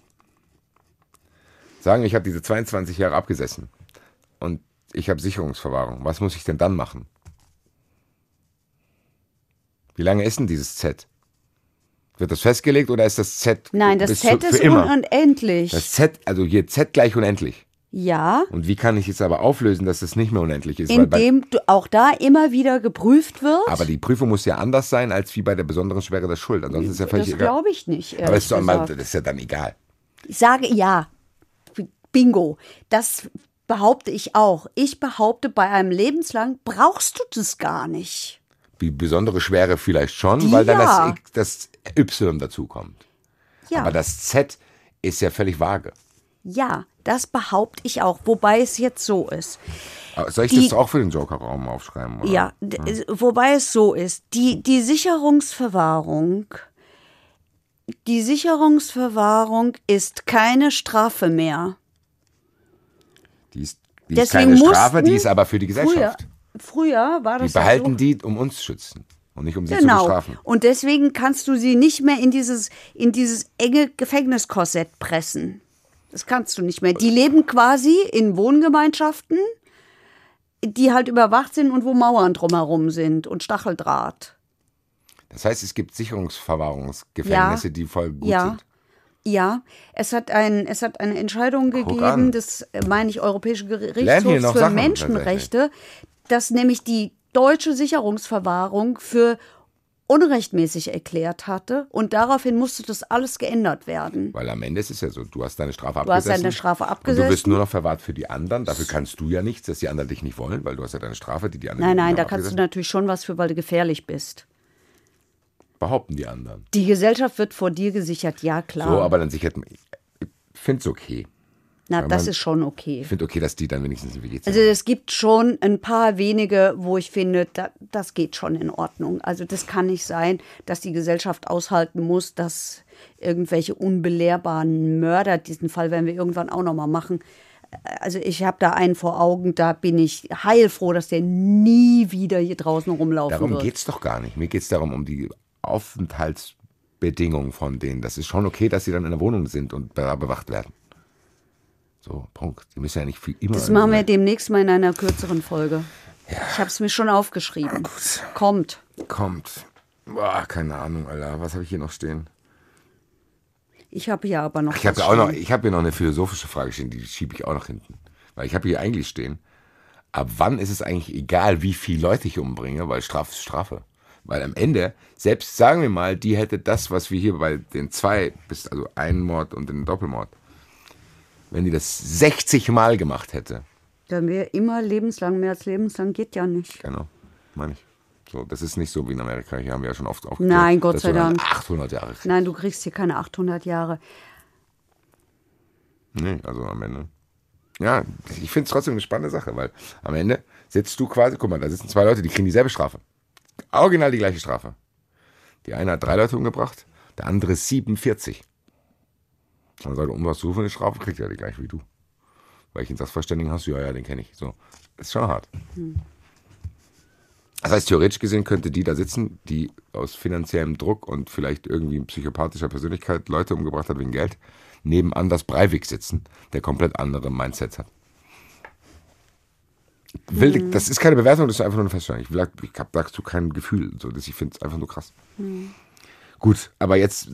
Sagen, wir, ich habe diese 22 Jahre abgesessen und ich habe Sicherungsverwahrung. Was muss ich denn dann machen? Wie lange ist denn dieses Z? Wird das festgelegt oder ist das Z Nein, das Z zu, ist immer? unendlich. Das Z, also hier Z gleich unendlich. ja, Und wie kann ich jetzt aber auflösen, dass das nicht mehr unendlich ist? Indem du auch da immer wieder geprüft wird. aber die Prüfung muss ja anders sein als wie bei der besonderen Schwere der Schuld. Ansonsten ist ja völlig das glaube ich nicht. Aber ist doch mal, das ist ja dann egal. Ich sage ja. Bingo. Das behaupte ich auch. Ich behaupte, bei einem lebenslang brauchst du das gar nicht. Die besondere Schwere vielleicht schon, Die weil dann ja. das, das Y dazukommt. Ja. Aber das Z ist ja völlig vage. Ja, das behaupte ich auch. Wobei es jetzt so ist. Aber Soll ich Die- das auch für den Joker-Raum aufschreiben? Oder? Ja, d- wobei es so ist. Die, die Sicherungsverwahrung, die Sicherungsverwahrung ist keine Strafe mehr. Die ist, die ist keine Strafe, die ist aber für die Gesellschaft. Früher, früher war die das ja behalten so. die, um uns zu schützen und nicht um sie zu Genau. bestrafen. Und deswegen kannst du sie nicht mehr in dieses, in dieses enge Gefängniskorsett pressen. Das kannst du nicht mehr. Die leben quasi in Wohngemeinschaften, die halt überwacht sind und wo Mauern drumherum sind und Stacheldraht. Das heißt, es gibt Sicherungsverwahrungsgefängnisse, Ja. die voll gut Ja. sind. Ja, es hat, ein, es hat eine Entscheidung gegeben des, äh, meine ich, hier Gerichtshofs für Sachen, Menschenrechte, dass nämlich die deutsche Sicherungsverwahrung für unrechtmäßig erklärt hatte und daraufhin musste das alles geändert werden. Weil am Ende ist es ja so, du hast deine Strafe Du hast abgesessen. deine Strafe Und du abgesessen. bist nur noch verwahrt für die anderen. Dafür kannst du ja nichts, dass die anderen dich nicht wollen, weil du hast ja deine Strafe, die die anderen Nein, nein, da kannst du abgesessen. natürlich schon was für, weil du gefährlich bist. Behaupten die anderen. Die Gesellschaft wird vor dir gesichert, ja klar. So, aber dann sichert man. Ich finde es okay. Na, wenn das man- ist schon okay. Ich finde okay, dass die dann wenigstens ein WG Also es gibt schon ein paar wenige, wo ich finde, da, das geht schon in Ordnung. Also das kann nicht sein, dass die Gesellschaft aushalten muss, dass irgendwelche unbelehrbaren Mörder, diesen Fall werden wir irgendwann auch noch mal machen. Also ich habe da einen vor Augen, da bin ich heilfroh, dass der nie wieder hier draußen rumlaufen Darum wird. geht es doch gar nicht. Mir geht es darum, um die Aufenthaltsbedingungen von denen. Das ist schon okay, dass sie dann in der Wohnung sind und da bewacht werden. So, Punkt. Die müssen ja nicht viel immer. Das machen wir demnächst mal in einer kürzeren Folge. Ich habe es mir schon aufgeschrieben. Kommt. Kommt. Boah, keine Ahnung, Alter. Was habe ich hier noch stehen? Ich habe hier aber noch Ich habe ja auch noch, ich habe hier noch eine philosophische Frage stehen, die schiebe ich auch noch hinten. Weil ich habe hier eigentlich stehen, ab wann ist es eigentlich egal, wie viele Leute ich umbringe, weil Strafe ist Strafe. Weil am Ende, selbst sagen wir mal, die hätte das, was wir hier bei den zwei, bis also einen Mord und den Doppelmord, wenn die das 60 Mal gemacht hätte, Dann wäre immer lebenslang, mehr als lebenslang geht ja nicht. genau, meine ich. So, das ist nicht so wie in Amerika, hier haben wir ja schon oft aufgeklärt. Nein, Gott sei Dank. 800 Jahre kriegst. Nein, du kriegst hier keine 800 Jahre. Nee, also am Ende. Ja, ich finde es trotzdem eine spannende Sache, weil am Ende sitzt du quasi, guck mal, da sitzen zwei Leute, die kriegen dieselbe Strafe. Original die gleiche Strafe. Die eine hat drei Leute umgebracht, der andere 47. Dann sagt er, um was du für eine Strafe kriegt er die gleiche wie du. Welchen Sachverständigen hast? Ja, ja, den kenne ich. So, ist schon hart. Das heißt, theoretisch gesehen könnte die da sitzen, die aus finanziellem Druck und vielleicht irgendwie psychopathischer Persönlichkeit Leute umgebracht hat wegen Geld, neben Anders Breivik sitzen, der komplett andere Mindsets hat. Will, Das ist keine Bewertung, das ist einfach nur eine Feststellung. Ich, will- ich habe dazu kein Gefühl. So, das, ich finde es einfach nur krass. Gut, aber jetzt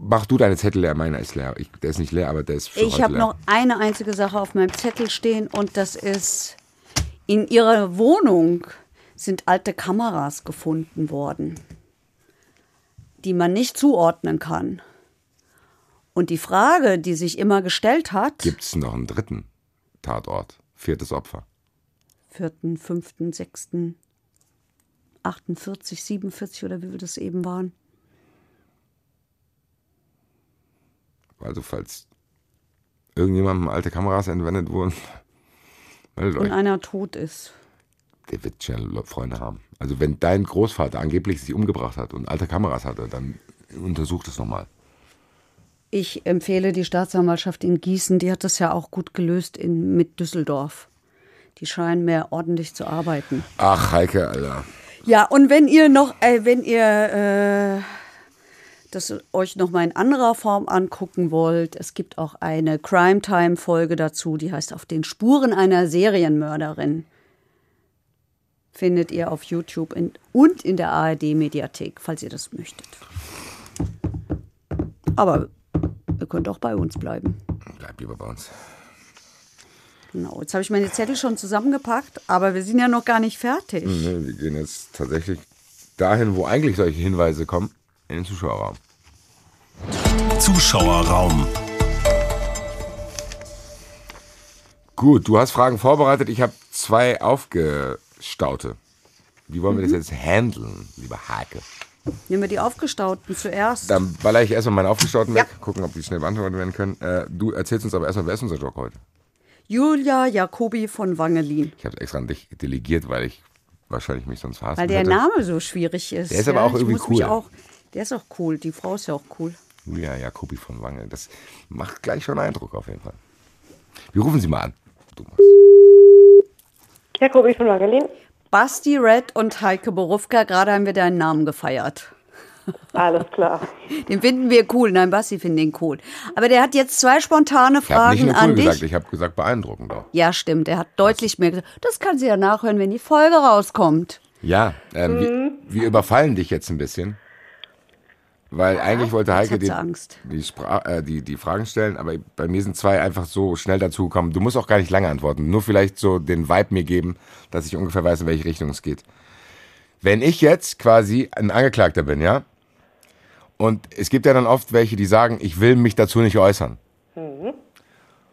mach du deine Zettel leer. Meiner ist leer. Ich, der ist nicht leer, aber der ist für Ich habe noch eine einzige Sache auf meinem Zettel stehen und das ist, in ihrer Wohnung sind alte Kameras gefunden worden, die man nicht zuordnen kann. Und die Frage, die sich immer gestellt hat, Gibt es noch einen dritten Tatort? Viertes Opfer. Vierten, fünften, sechsten, 48, 47 oder wie wir das eben waren. Also falls irgendjemandem alte Kameras entwendet wurden, meldet Und euch. einer tot ist. Der wird Le- Freunde haben. Also wenn dein Großvater angeblich sich umgebracht hat und alte Kameras hatte, dann untersucht es nochmal. Ich empfehle die Staatsanwaltschaft in Gießen, die hat das ja auch gut gelöst in, mit Düsseldorf. Die scheinen mehr ordentlich zu arbeiten. Ach, Heike, Alter. Ja, und wenn ihr noch, äh, wenn ihr äh, das euch noch mal in anderer Form angucken wollt, es gibt auch eine Crime Time Folge dazu, die heißt Auf den Spuren einer Serienmörderin. Findet ihr auf YouTube in, und in der ARD Mediathek, falls ihr das möchtet. Aber ihr könnt auch bei uns bleiben. Bleib lieber bei uns. Genau, jetzt habe ich meine Zettel schon zusammengepackt, aber wir sind ja noch gar nicht fertig. Ne, wir gehen jetzt tatsächlich dahin, wo eigentlich solche Hinweise kommen, in den Zuschauerraum. Zuschauerraum. Gut, du hast Fragen vorbereitet. Ich habe zwei aufgestaute. Wie wollen wir das jetzt handeln, lieber Hake? Nehmen wir die aufgestauten zuerst. Dann baller ich erstmal meine aufgestauten Ja. weg, gucken, ob die schnell beantwortet werden können. Äh, du erzählst uns aber erstmal, wer ist unser Joker heute? Julia Jacobi von Wangelin. Ich habe extra an dich delegiert, weil ich wahrscheinlich mich sonst verhassen Weil der hätte. Name so schwierig ist. Der ist aber auch ich irgendwie muss mich cool. Auch, der ist auch cool. Die Frau ist ja auch cool. Julia Jacobi von Wangel. Das macht gleich schon Eindruck auf jeden Fall. Wir rufen sie mal an. Du machst. Jakobi von Magelin. Basti Red und Heike Borufka, gerade haben wir deinen Namen gefeiert. Alles klar. Den finden wir cool. Nein, Basti findet den cool. Aber der hat jetzt zwei spontane Ich habe nicht Fragen nur cool an dich. gesagt, ich habe gesagt beeindruckend auch. Ja, stimmt. Er hat deutlich mehr gesagt. Das kann sie ja nachhören, wenn die Folge rauskommt. Ja, ähm, wir, wir überfallen dich jetzt ein bisschen. Weil eigentlich wollte Heike die, die, äh, die, die Fragen stellen, aber bei mir sind zwei einfach so schnell dazu gekommen. Du musst auch gar nicht lange antworten, nur vielleicht so den Vibe mir geben, dass ich ungefähr weiß, in welche Richtung es geht. Wenn ich jetzt quasi ein Angeklagter bin, ja, und es gibt ja dann oft welche, die sagen, ich will mich dazu nicht äußern.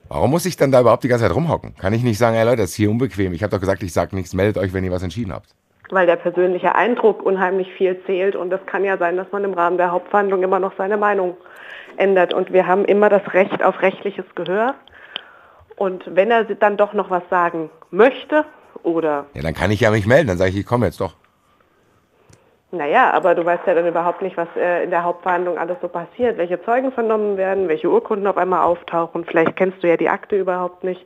Warum muss ich dann da überhaupt die ganze Zeit rumhocken? Kann ich nicht sagen, ey Leute, das ist hier unbequem. Ich habe doch gesagt, ich sag nichts, meldet euch, wenn ihr was entschieden habt. Weil der persönliche Eindruck unheimlich viel zählt und es kann ja sein, dass man im Rahmen der Hauptverhandlung immer noch seine Meinung ändert. Und wir haben immer das Recht auf rechtliches Gehör. Und wenn er dann doch noch was sagen möchte oder, Ja, dann kann ich ja mich melden, dann sage ich, ich komme jetzt doch. Naja, aber du weißt ja dann überhaupt nicht, was äh, in der Hauptverhandlung alles so passiert, welche Zeugen vernommen werden, welche Urkunden auf einmal auftauchen. Vielleicht kennst du ja die Akte überhaupt nicht,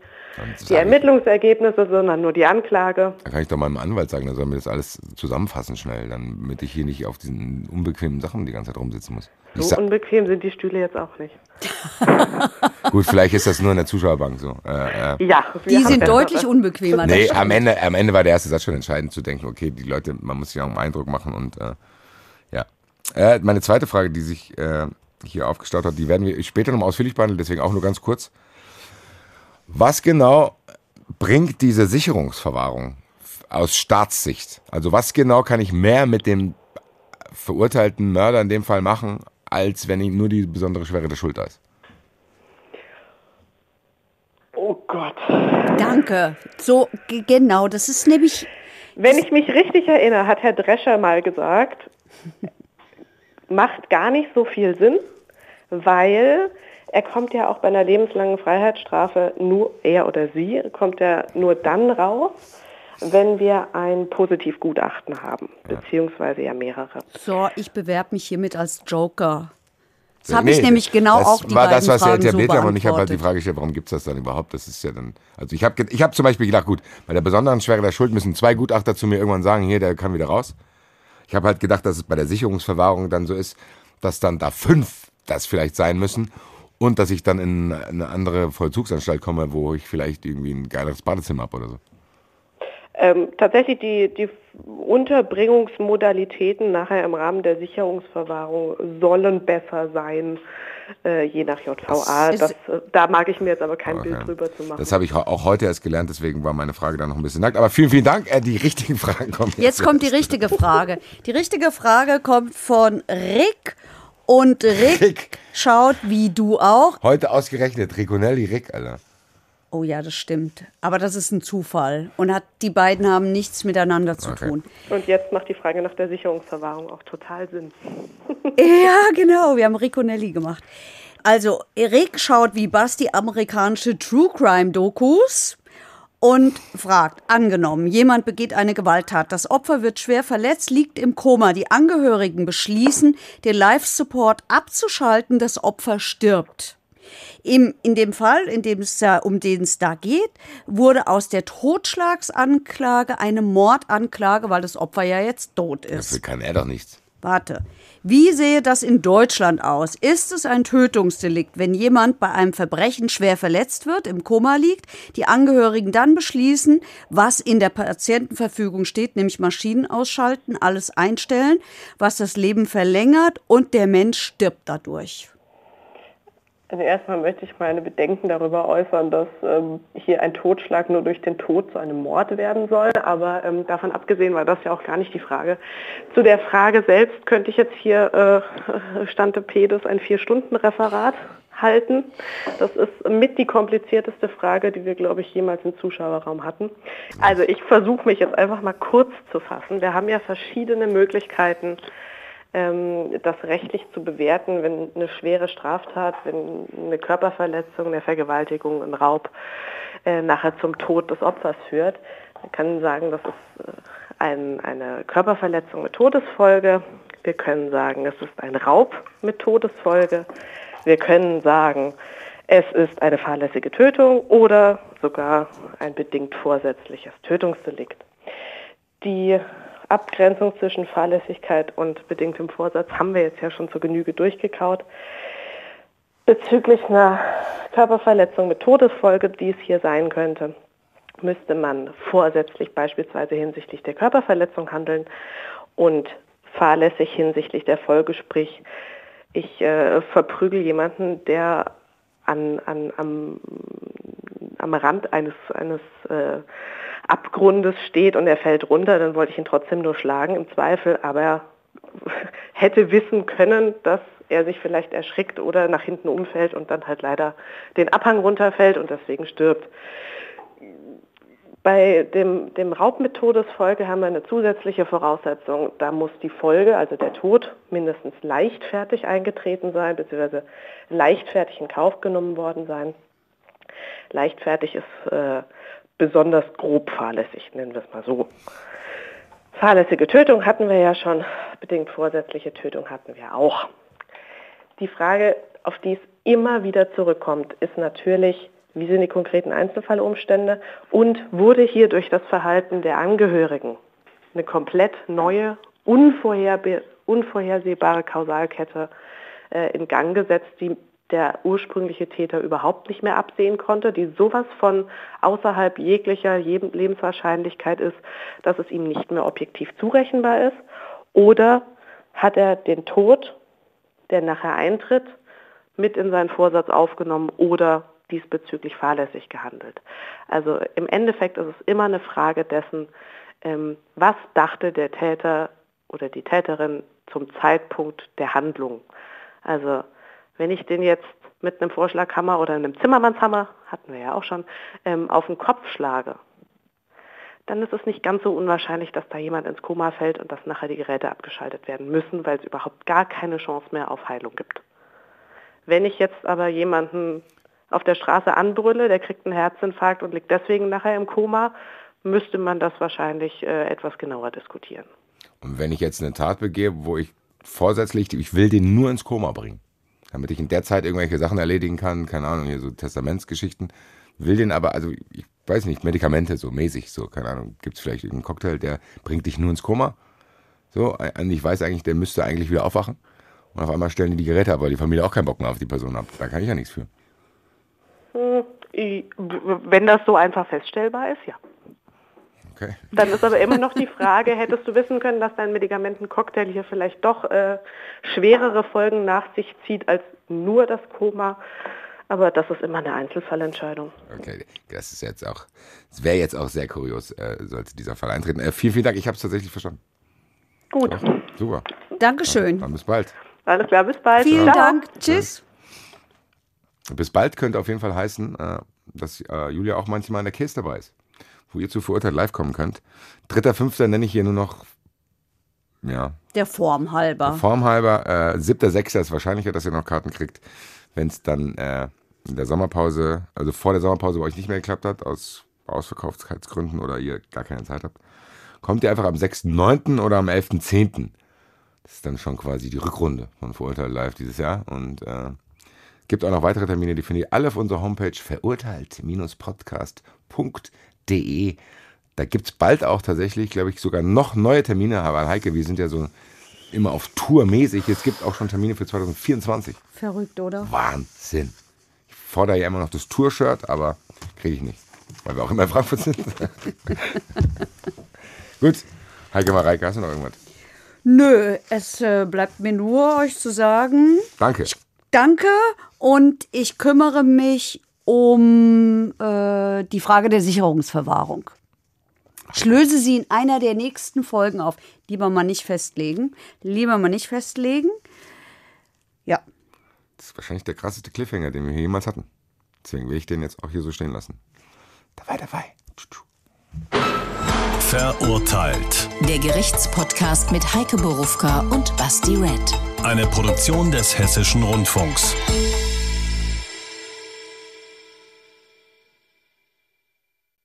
die Ermittlungsergebnisse, sondern nur die Anklage. dann kann ich doch meinem Anwalt sagen, der soll mir das alles zusammenfassen schnell, damit ich hier nicht auf diesen unbequemen Sachen die ganze Zeit rumsitzen muss. Ich So unbequem sind die Stühle jetzt auch nicht. gut, vielleicht ist das nur in der Zuschauerbank so. Äh, äh. Ja, Die sind deutlich unbequemer. Nee, am Ende, am Ende war der erste Satz schon entscheidend zu denken, okay, die Leute, man muss sich auch einen Eindruck machen und äh, ja. Äh, meine zweite Frage, die sich äh, hier aufgestaut hat, die werden wir später noch ausführlich behandeln, deswegen auch nur ganz kurz. Was genau bringt diese Sicherungsverwahrung aus Staatssicht? Also was genau kann ich mehr mit dem verurteilten Mörder in dem Fall machen, als wenn ihm nur die besondere Schwere der Schuld da ist? Oh Gott. Danke. So, genau, das ist nämlich. Wenn ich mich richtig erinnere, hat Herr Drescher mal gesagt, macht gar nicht so viel Sinn, weil er kommt ja auch bei einer lebenslangen Freiheitsstrafe nur, er oder sie, kommt ja nur dann raus, wenn wir ein Positivgutachten haben, beziehungsweise ja mehrere. So, ich bewerbe mich hiermit als Joker. Das habe ich nee, nämlich genau das auch die war das, was Fragen er etabliert so hat. Und ich habe halt die. Frage gestellt, warum gibt es das dann überhaupt? Das ist ja dann. Also ich habe ich hab zum Beispiel gedacht, gut, bei der besonderen Schwere der Schuld müssen zwei Gutachter zu mir irgendwann sagen, hier, der kann wieder raus. Ich habe halt gedacht, dass es bei der Sicherungsverwahrung dann so ist, dass dann da fünf das vielleicht sein müssen und dass ich dann in eine andere Vollzugsanstalt komme, wo ich vielleicht irgendwie ein geileres Badezimmer habe oder so. Ähm, tatsächlich die, die Unterbringungsmodalitäten nachher im Rahmen der Sicherungsverwahrung sollen besser sein, äh, je nach JVA. Das Das, ist- äh, da mag ich mir jetzt aber kein Okay. Bild drüber zu machen. Das habe ich auch heute erst gelernt, deswegen war meine Frage dann noch ein bisschen nackt. Aber vielen, vielen Dank. Äh, die richtigen Fragen kommen jetzt. Jetzt kommt die richtige Frage. Die richtige Frage kommt von Rick. Und Rick, Rick. schaut wie du auch. Heute ausgerechnet Riconelli Rick, Alter. Oh ja, das stimmt. Aber das ist ein Zufall. Und hat, die beiden haben nichts miteinander zu Okay. tun. Und jetzt macht die Frage nach der Sicherungsverwahrung auch total Sinn. Ja, genau. Wir haben Riconelli gemacht. Also, Rick schaut wie Basti amerikanische True Crime Dokus und fragt, angenommen, jemand begeht eine Gewalttat, das Opfer wird schwer verletzt, liegt im Koma, die Angehörigen beschließen, den Life-Support abzuschalten, das Opfer stirbt. Im, in dem Fall, in dem es da, um den es da geht, wurde aus der Totschlagsanklage eine Mordanklage, weil das Opfer ja jetzt tot ist. Dafür kann er doch nichts. Warte. Wie sehe das in Deutschland aus? Ist es ein Tötungsdelikt, wenn jemand bei einem Verbrechen schwer verletzt wird, im Koma liegt, die Angehörigen dann beschließen, was in der Patientenverfügung steht, nämlich Maschinen ausschalten, alles einstellen, was das Leben verlängert und der Mensch stirbt dadurch? Also erstmal möchte ich meine Bedenken darüber äußern, dass ähm, hier ein Totschlag nur durch den Tod zu einem Mord werden soll. Aber ähm, davon abgesehen war das ja auch gar nicht die Frage. Zu der Frage selbst könnte ich jetzt hier äh, Stante Pedes ein Vier-Stunden-Referat halten. Das ist mit die komplizierteste Frage, die wir, glaube ich, jemals im Zuschauerraum hatten. Also ich versuche mich jetzt einfach mal kurz zu fassen. Wir haben ja verschiedene Möglichkeiten, das rechtlich zu bewerten, wenn eine schwere Straftat, wenn eine Körperverletzung, eine Vergewaltigung, ein Raub äh, nachher zum Tod des Opfers führt. Man kann sagen, das ist äh, ein, eine Körperverletzung mit Todesfolge. Wir können sagen, es ist ein Raub mit Todesfolge. Wir können sagen, es ist eine fahrlässige Tötung oder sogar ein bedingt vorsätzliches Tötungsdelikt. Die Abgrenzung zwischen Fahrlässigkeit und bedingtem Vorsatz haben wir jetzt ja schon zur Genüge durchgekaut. Bezüglich einer Körperverletzung mit Todesfolge, die es hier sein könnte, müsste man vorsätzlich beispielsweise hinsichtlich der Körperverletzung handeln und fahrlässig hinsichtlich der Folge, sprich ich äh, verprügel jemanden, der an, an, am, am Rand eines, eines äh, Abgrundes steht und er fällt runter, dann wollte ich ihn trotzdem nur schlagen im Zweifel, aber er hätte wissen können, dass er sich vielleicht erschrickt oder nach hinten umfällt und dann halt leider den Abhang runterfällt und deswegen stirbt. Bei dem, dem Raub mit Todesfolge haben wir eine zusätzliche Voraussetzung. Da muss die Folge, also der Tod, mindestens leichtfertig eingetreten sein, beziehungsweise leichtfertig in Kauf genommen worden sein. Leichtfertig ist äh, besonders grob fahrlässig, nennen wir es mal so. Fahrlässige Tötung hatten wir ja schon, bedingt vorsätzliche Tötung hatten wir auch. Die Frage, auf die es immer wieder zurückkommt, ist natürlich, wie sind die konkreten Einzelfallumstände und wurde hier durch das Verhalten der Angehörigen eine komplett neue, unvorhersehbare Kausalkette äh, in Gang gesetzt, die der ursprüngliche Täter überhaupt nicht mehr absehen konnte, die sowas von außerhalb jeglicher Lebenswahrscheinlichkeit ist, dass es ihm nicht mehr objektiv zurechenbar ist? Oder hat er den Tod, der nachher eintritt, mit in seinen Vorsatz aufgenommen oder diesbezüglich fahrlässig gehandelt? Also im Endeffekt ist es immer eine Frage dessen, ähm, was dachte der Täter oder die Täterin zum Zeitpunkt der Handlung. Also wenn ich den jetzt mit einem Vorschlaghammer oder einem Zimmermannshammer, hatten wir ja auch schon, ähm, auf den Kopf schlage, dann ist es nicht ganz so unwahrscheinlich, dass da jemand ins Koma fällt und dass nachher die Geräte abgeschaltet werden müssen, weil es überhaupt gar keine Chance mehr auf Heilung gibt. Wenn ich jetzt aber jemanden auf der Straße anbrülle, der kriegt einen Herzinfarkt und liegt deswegen nachher im Koma, müsste man das wahrscheinlich äh, etwas genauer diskutieren. Und wenn ich jetzt eine Tat begehe, wo ich vorsätzlich, ich will den nur ins Koma bringen, damit ich in der Zeit irgendwelche Sachen erledigen kann, keine Ahnung, hier so Testamentsgeschichten. Will den aber, also ich weiß nicht, Medikamente so mäßig, so, keine Ahnung, gibt es vielleicht irgendeinen Cocktail, der bringt dich nur ins Koma. So, ich weiß eigentlich, der müsste eigentlich wieder aufwachen. Und auf einmal stellen die die Geräte ab, weil die Familie auch keinen Bock mehr auf die Person hat. Da kann ich ja nichts für. Hm, wenn das so einfach feststellbar ist, ja. Okay. Dann ist aber immer noch die Frage, hättest du wissen können, dass dein Medikamentencocktail hier vielleicht doch äh, schwerere Folgen nach sich zieht als nur das Koma? Aber das ist immer eine Einzelfallentscheidung. Okay, das ist jetzt auch, es wäre jetzt auch sehr kurios, äh, sollte dieser Fall eintreten. Äh, vielen, vielen Dank, ich habe es tatsächlich verstanden. Gut. So, super. Dankeschön. Dann bis bald. Alles klar, bis bald. Vielen ja. Dank. Tschüss. Bis bald könnte auf jeden Fall heißen, äh, dass äh, Julia auch manchmal in der Case dabei ist wo ihr zu verurteilt live kommen könnt. Dritter, fünfter nenne ich hier nur noch, ja. Der Form halber. Der Form halber. Äh, siebter, sechster ist wahrscheinlicher, dass ihr noch Karten kriegt, wenn es dann äh, in der Sommerpause, also vor der Sommerpause bei euch nicht mehr geklappt hat, aus Ausverkaufsgründen oder ihr gar keine Zeit habt. Kommt ihr einfach am 6.9. oder am 11.10. Das ist dann schon quasi die Rückrunde von Verurteilt Live dieses Jahr. Und äh, gibt auch noch weitere Termine, die findet ihr alle auf unserer Homepage verurteilt-podcast.de de. Da gibt es bald auch tatsächlich, glaube ich, sogar noch neue Termine. Aber Heike, wir sind ja so immer auf Tour mäßig. Es gibt auch schon Termine für 2024. Verrückt, oder? Wahnsinn. Ich fordere ja immer noch das Tour-Shirt, aber kriege ich nicht. Weil wir auch immer in Frankfurt sind. Gut. Heike Mareike, hast du noch irgendwas? Nö, es äh, bleibt mir nur, euch zu sagen. Danke. Danke und ich kümmere mich um äh, die Frage der Sicherungsverwahrung. Ich löse sie in einer der nächsten Folgen auf. Lieber mal nicht festlegen. Lieber mal nicht festlegen. Ja. Das ist wahrscheinlich der krasseste Cliffhanger, den wir hier jemals hatten. Deswegen will ich den jetzt auch hier so stehen lassen. Dabei, dabei. Verurteilt. Der Gerichtspodcast mit Heike Borufka und Basti Red. Eine Produktion des Hessischen Rundfunks.